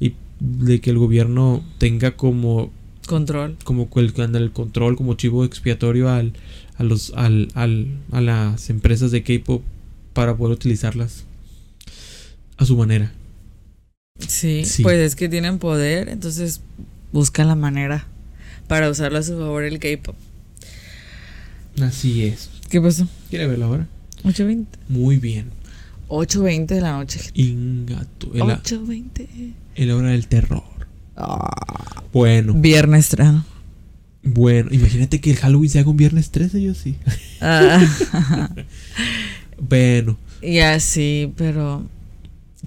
y de que el gobierno tenga como
Control.
como el, el control como chivo expiatorio al a los al, al a las empresas de K-pop para poder utilizarlas a su manera
Sí,
Sí.
pues es que tienen poder, entonces buscan la manera para usarlo a su favor el K-pop.
así es
¿Qué pasó?
¿Quiere verlo ahora?
8.20.
Muy bien.
8.20 de la noche.
Ingato. El,
8.20.
el hora del terror.
Ah,
Bueno,
viernes estreno.
bueno. Imagínate que el Halloween se haga un viernes 13, yo sí.
Ah, <laughs>
Bueno,
ya sí, pero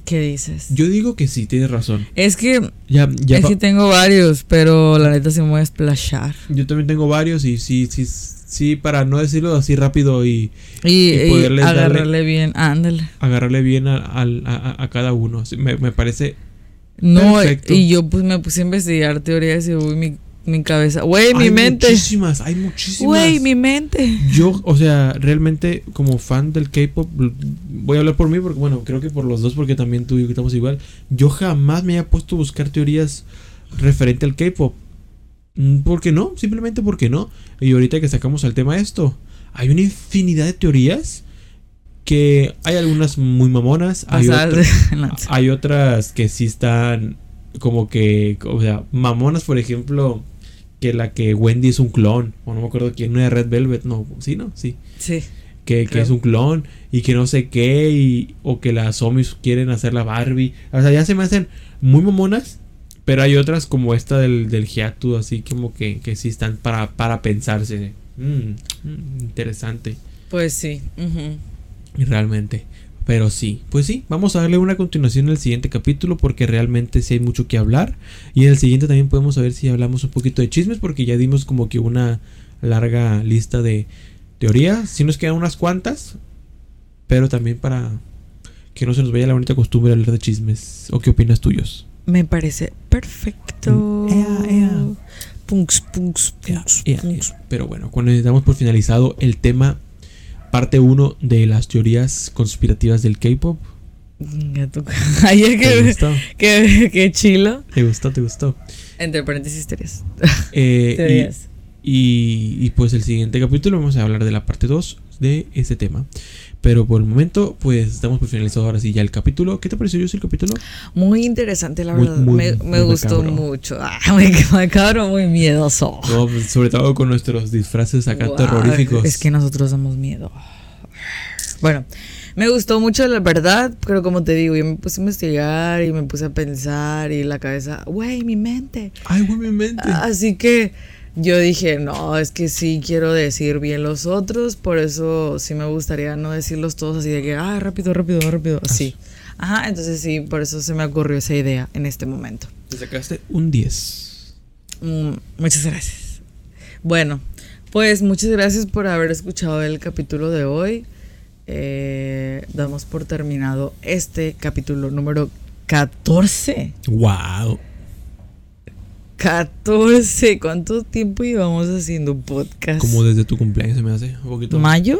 ¿qué dices?
yo digo que sí, tienes razón.
Es que
Ya, ya.
es que tengo varios, pero la neta sí me voy a splashar.
Yo también tengo varios y sí, sí, sí, para no decirlo así rápido y
Y,
Y
y
poderles darle-
agarrarle bien, ándale.
agarrarle bien a, al- a- a cada uno. Me, me parece.
No,
Perfecto.
y yo pues me puse a investigar teorías y uy, mi, Mi cabeza. Güey, mi
hay
mente.
muchísimas, hay muchísimas.
Güey, mi mente.
Yo, o sea, realmente como fan del K-pop, voy a hablar por mí porque, bueno, creo que por los dos, porque también tú y yo estamos igual. Yo jamás me había puesto a buscar teorías referente al K-pop. Mm, ¿Por qué no? Simplemente porque no. Y ahorita que sacamos al tema esto, hay una infinidad de teorías que hay algunas muy mamonas, hay, otras- <laughs>
de lanza.
hay otras que sí están como que, o sea, mamonas, por ejemplo, que la que Wendy es un clon, o no me acuerdo quién, no era Red Velvet, no, sí, no, sí,
Sí.
que, que es un clon y que no sé qué, y, o que las zombies quieren hacer la Barbie, o sea, ya se me hacen muy mamonas, pero hay otras como esta del, del así como que, que sí están para, para pensarse. Mm, mm, interesante.
Pues sí.
Y Realmente. Pero sí, pues sí, vamos a darle una continuación en el siguiente capítulo porque realmente sí hay mucho que hablar. Y en el siguiente también podemos saber si hablamos un poquito de chismes porque ya dimos como que una larga lista de teorías. Sí nos quedan unas cuantas, pero también para que no se nos vaya la bonita costumbre de hablar de chismes. ¿O qué opinas tuyos?
Me parece perfecto.
Ea, ea.
Punks, punks, punks, punks.
Pero bueno, cuando damos por finalizado el tema, parte 1 de las teorías conspirativas del K-pop.
Venga, tú. <laughs> Ay, es
¿Te
que,
gustó?
que, que chilo.
¿Te gustó? ¿Te gustó?
Entre paréntesis, teorías. <laughs>
Eh, y-
Teorías.
Y, y pues el siguiente capítulo vamos a hablar de la parte 2 de este tema. Pero por el momento, pues estamos por finalizado ahora sí ya el capítulo. ¿Qué te pareció yo el capítulo?
Muy interesante, la
Muy-
verdad.
muy-
me me
muy
gustó
macabro.
mucho. <laughs> Ah, macabro, muy miedoso.
No, pues, sobre todo con nuestros disfraces acá
Guau,
terroríficos.
Es que nosotros damos miedo. Bueno, me gustó mucho la verdad, pero como te digo, yo me puse a investigar y me puse a pensar y la cabeza, güey, mi mente.
Ay, güey, mi mente.
Así que yo dije, no, es que sí quiero decir bien los otros, por eso sí me gustaría no decirlos todos así de que, ah, rápido, rápido, rápido, así. Ajá, entonces sí, por eso se me ocurrió esa idea en este momento.
Te sacaste un 10.
Mm, muchas gracias. Bueno, pues muchas gracias por haber escuchado el capítulo de hoy. Eh, damos por terminado este capítulo número 14.
Wow.
14. ¿Cuánto tiempo llevamos haciendo podcast?
Como desde tu cumpleaños se me hace. Un poquito.
¿Mayo?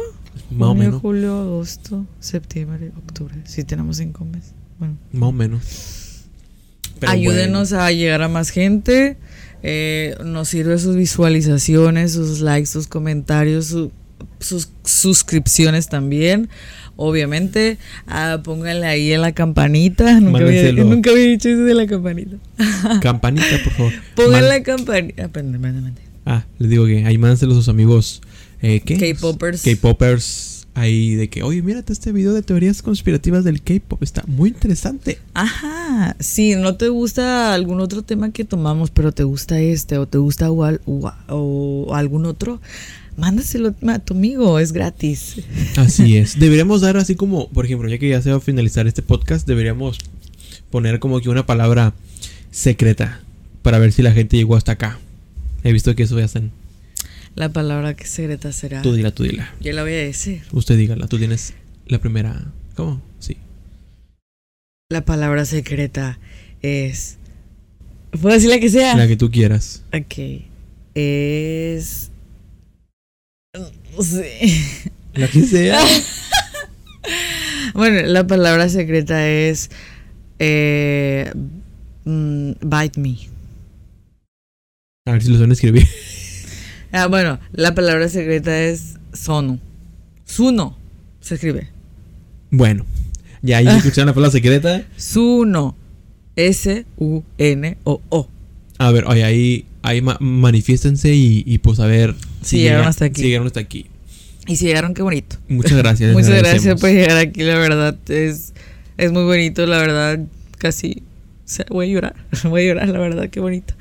Más o menos.
julio, agosto, septiembre, octubre. Sí, tenemos cinco meses. Bueno.
Más o menos. Pero
Ayúdenos a llegar a más gente. Eh, nos sirve sus visualizaciones, sus likes, sus comentarios, su- sus suscripciones también. Obviamente, ah, pónganle ahí en la campanita. Nunca había, nunca había dicho eso de la campanita. <laughs>
Campanita, por favor.
Pongan
Man-
la campanita. Ah.
Ah, les digo que ahí mándenselo a sus amigos. Eh, ¿Qué?
K-popers.
K-popers. Ahí de que, oye, mírate este video de teorías conspirativas del K-pop. Está muy interesante.
Ajá, si no te gusta algún otro tema que tomamos, pero te gusta este o te gusta o, o algún otro, mándaselo a tu amigo, es gratis.
Así es. Deberíamos dar así como, por ejemplo, ya que ya se va a finalizar este podcast, deberíamos poner como que una palabra secreta para ver si la gente llegó hasta acá. He visto que eso ya hacen.
La palabra que secreta será.
Tú dila, tú dila.
Yo la voy a decir.
Usted dígala. Tú tienes la primera. ¿Cómo? Sí.
La palabra secreta es. ¿Puedo decir la que sea?
La que tú quieras.
Ok. Es. No sé.
La que sea. <laughs>
Bueno, la palabra secreta es. Eh, mm, bite me.
A ver si lo suelen escribir.
Ah, bueno, la palabra secreta es sono. Suno. Se escribe.
Bueno, ya ahí <laughs> escucharon la palabra secreta.
Suno. S-U-N-O-O.
A ver, oye, ahí, ahí ma- manifiéstense y, y pues a ver
Si llegaron hasta aquí.
Si llegaron hasta aquí.
Y si llegaron, qué bonito.
Muchas gracias. <laughs>
Muchas gracias por llegar aquí, la verdad. Es, es muy bonito, la verdad. Casi. o sea, voy a llorar. <laughs> Voy a llorar, la verdad, qué bonito.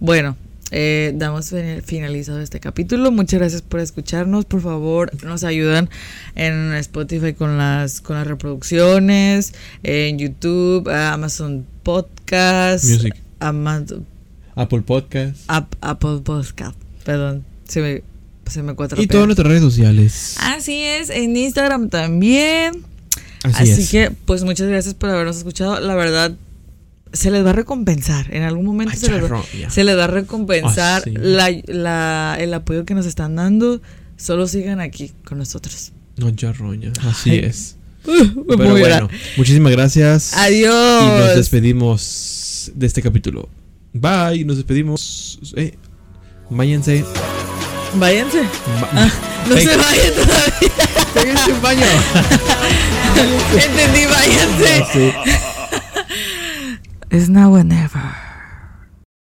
Bueno, eh, damos fin- finalizado este capítulo. Muchas gracias por escucharnos. Por favor, nos ayudan en Spotify con las, con las reproducciones, en YouTube, Amazon Podcast,
Music.
Amazon,
Apple Podcast.
Ap- Apple Podcast. Perdón, se me, se me cuatro
Y todas nuestras redes sociales.
Así es, en Instagram también.
Así,
Así,
es.
que, pues muchas gracias por habernos escuchado. La verdad, se les va a recompensar. En algún momento
Ay,
se, les va,
charro, ya.
se les va a recompensar
Ah, sí.
la, la- el apoyo que nos están dando. Solo sigan aquí con nosotros.
No, ya roña. Así
Ay.
es. <laughs> Pero bueno, muchísimas gracias.
Adiós.
Y nos despedimos de este capítulo. Bye, nos despedimos. Eh, váyanse.
Váyanse.
Va-
Ah, no se vayan todavía.
péguense un baño. <laughs>
Entendí, váyanse.
Sí.
It's now or never.